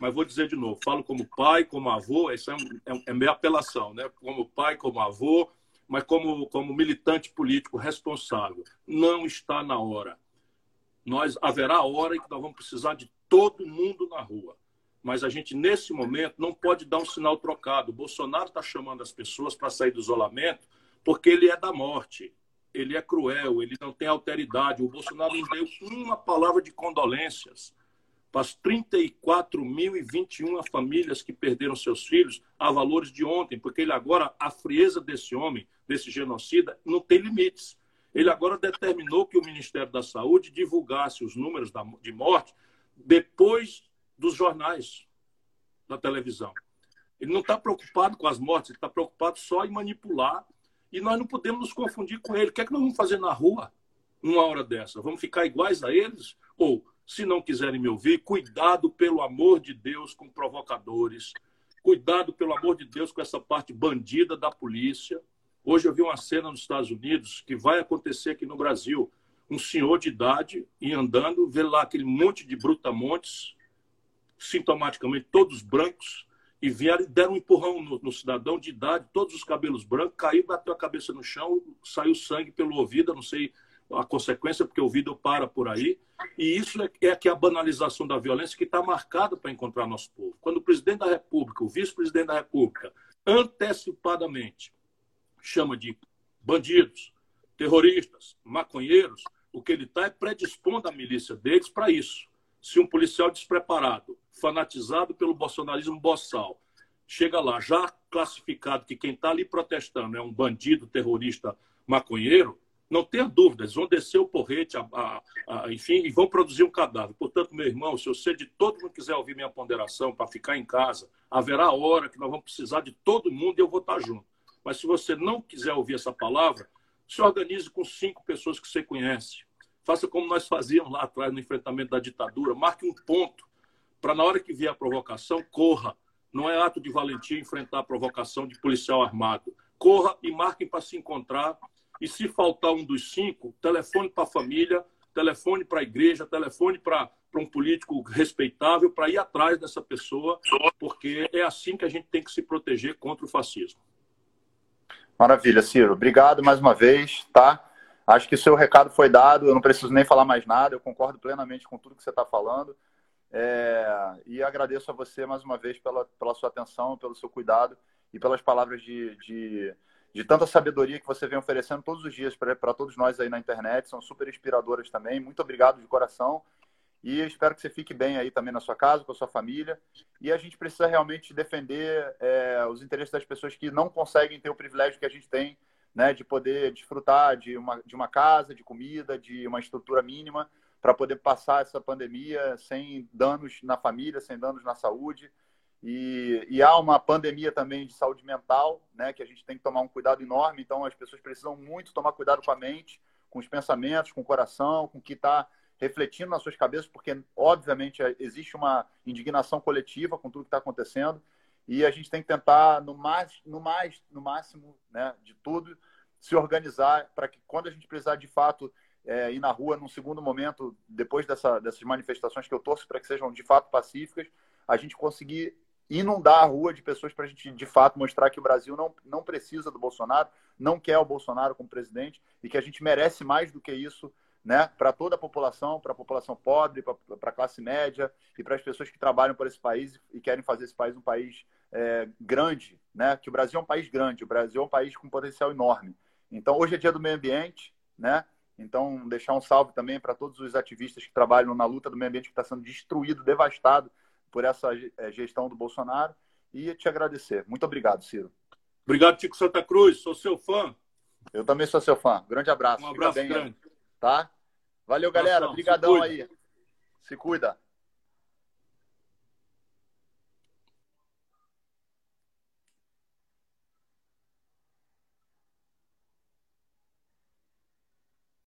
Mas vou dizer de novo, falo como pai, como avô, essa é, é, é minha apelação, né? Como pai, como avô, mas como, como militante político responsável. Não está na hora. Nós haverá hora em que nós vamos precisar de todo mundo na rua mas a gente, nesse momento, não pode dar um sinal trocado. O Bolsonaro está chamando as pessoas para sair do isolamento porque ele é da morte, ele é cruel, ele não tem alteridade. O Bolsonaro não deu uma palavra de condolências para as 34.021 famílias que perderam seus filhos a valores de ontem, porque ele agora, a frieza desse homem, desse genocida, não tem limites. Ele agora determinou que o Ministério da Saúde divulgasse os números de morte depois dos jornais, da televisão. Ele não está preocupado com as mortes, ele está preocupado só em manipular. E nós não podemos nos confundir com ele. O que é que nós vamos fazer na rua numa hora dessa? Vamos ficar iguais a eles? Ou, se não quiserem me ouvir, cuidado, pelo amor de Deus, com provocadores. Cuidado, pelo amor de Deus, com essa parte bandida da polícia. Hoje eu vi uma cena nos Estados Unidos que vai acontecer aqui no Brasil. Um senhor de idade e andando, vê lá aquele monte de brutamontes sintomaticamente todos brancos, e vieram e deram um empurrão no, no, cidadão de idade, todos os cabelos brancos, caiu, bateu a cabeça no chão, saiu sangue pelo ouvido, não sei a consequência, porque o ouvido para por aí. E isso é, é que é a banalização da violência que está marcada para encontrar nosso povo. Quando o presidente da República, o vice-presidente da República, antecipadamente chama de bandidos, terroristas, maconheiros, o que ele está é predispondo a milícia deles para isso se um policial despreparado, fanatizado pelo bolsonarismo boçal, chega lá já classificado que quem está ali protestando é um bandido, terrorista, maconheiro, não tenha dúvidas, vão descer o porrete, a, a, a, enfim, e vão produzir um cadáver. Portanto, meu irmão, se você de todo mundo quiser ouvir minha ponderação para ficar em casa, haverá hora que nós vamos precisar de todo mundo e eu vou estar junto. Mas se você não quiser ouvir essa palavra, se organize com cinco pessoas que você conhece. Faça como nós fazíamos lá atrás no enfrentamento da ditadura. Marque um ponto para, na hora que vier a provocação, corra. Não é ato de valentia enfrentar a provocação de policial armado. Corra e marquem para se encontrar. E se faltar um dos cinco, telefone para a família, telefone para a igreja, telefone para um político respeitável para ir atrás dessa pessoa, porque é assim que a gente tem que se proteger contra o fascismo. Maravilha, Ciro. Obrigado mais uma vez, tá? Acho que o seu recado foi dado, eu não preciso nem falar mais nada, eu concordo plenamente com tudo que você está falando. É, e agradeço a você mais uma vez pela, pela sua atenção, pelo seu cuidado e pelas palavras de, de, de tanta sabedoria que você vem oferecendo todos os dias para todos nós aí na internet. São super inspiradoras também. Muito obrigado de coração. E espero que você fique bem aí também na sua casa, com a sua família. E a gente precisa realmente defender é, os interesses das pessoas que não conseguem ter o privilégio que a gente tem né, de poder desfrutar de uma, de uma casa, de comida, de uma estrutura mínima, para poder passar essa pandemia sem danos na família, sem danos na saúde. E, e, há uma pandemia também de saúde mental, né, que a gente tem que tomar um cuidado enorme. Então, as pessoas precisam muito tomar cuidado com a mente, com os pensamentos, com o coração, com o que está refletindo nas suas cabeças, porque, obviamente, existe uma indignação coletiva com tudo que está acontecendo e a gente tem que tentar no mais no mais no máximo né de tudo se organizar para que quando a gente precisar de fato é, ir na rua num segundo momento depois dessa, dessas manifestações que eu torço para que sejam de fato pacíficas a gente conseguir inundar a rua de pessoas para a gente de fato mostrar que o Brasil não, não precisa do Bolsonaro não quer o Bolsonaro como presidente e que a gente merece mais do que isso né, para toda a população, para a população pobre, para a classe média e para as pessoas que trabalham por esse país e querem fazer esse país um país é, grande, né? Que o Brasil é um país grande, o Brasil é um país com potencial enorme. Então, hoje é dia do meio ambiente, né? Então, deixar um salve também para todos os ativistas que trabalham na luta do meio ambiente que está sendo destruído, devastado por essa é, gestão do Bolsonaro e te agradecer. Muito obrigado, Ciro. Obrigado, Tico Santa Cruz. Sou seu fã. Eu também sou seu fã. Grande abraço. Um abraço bem, grande. Tá? Valeu, galera. Obrigadão aí. Se cuida.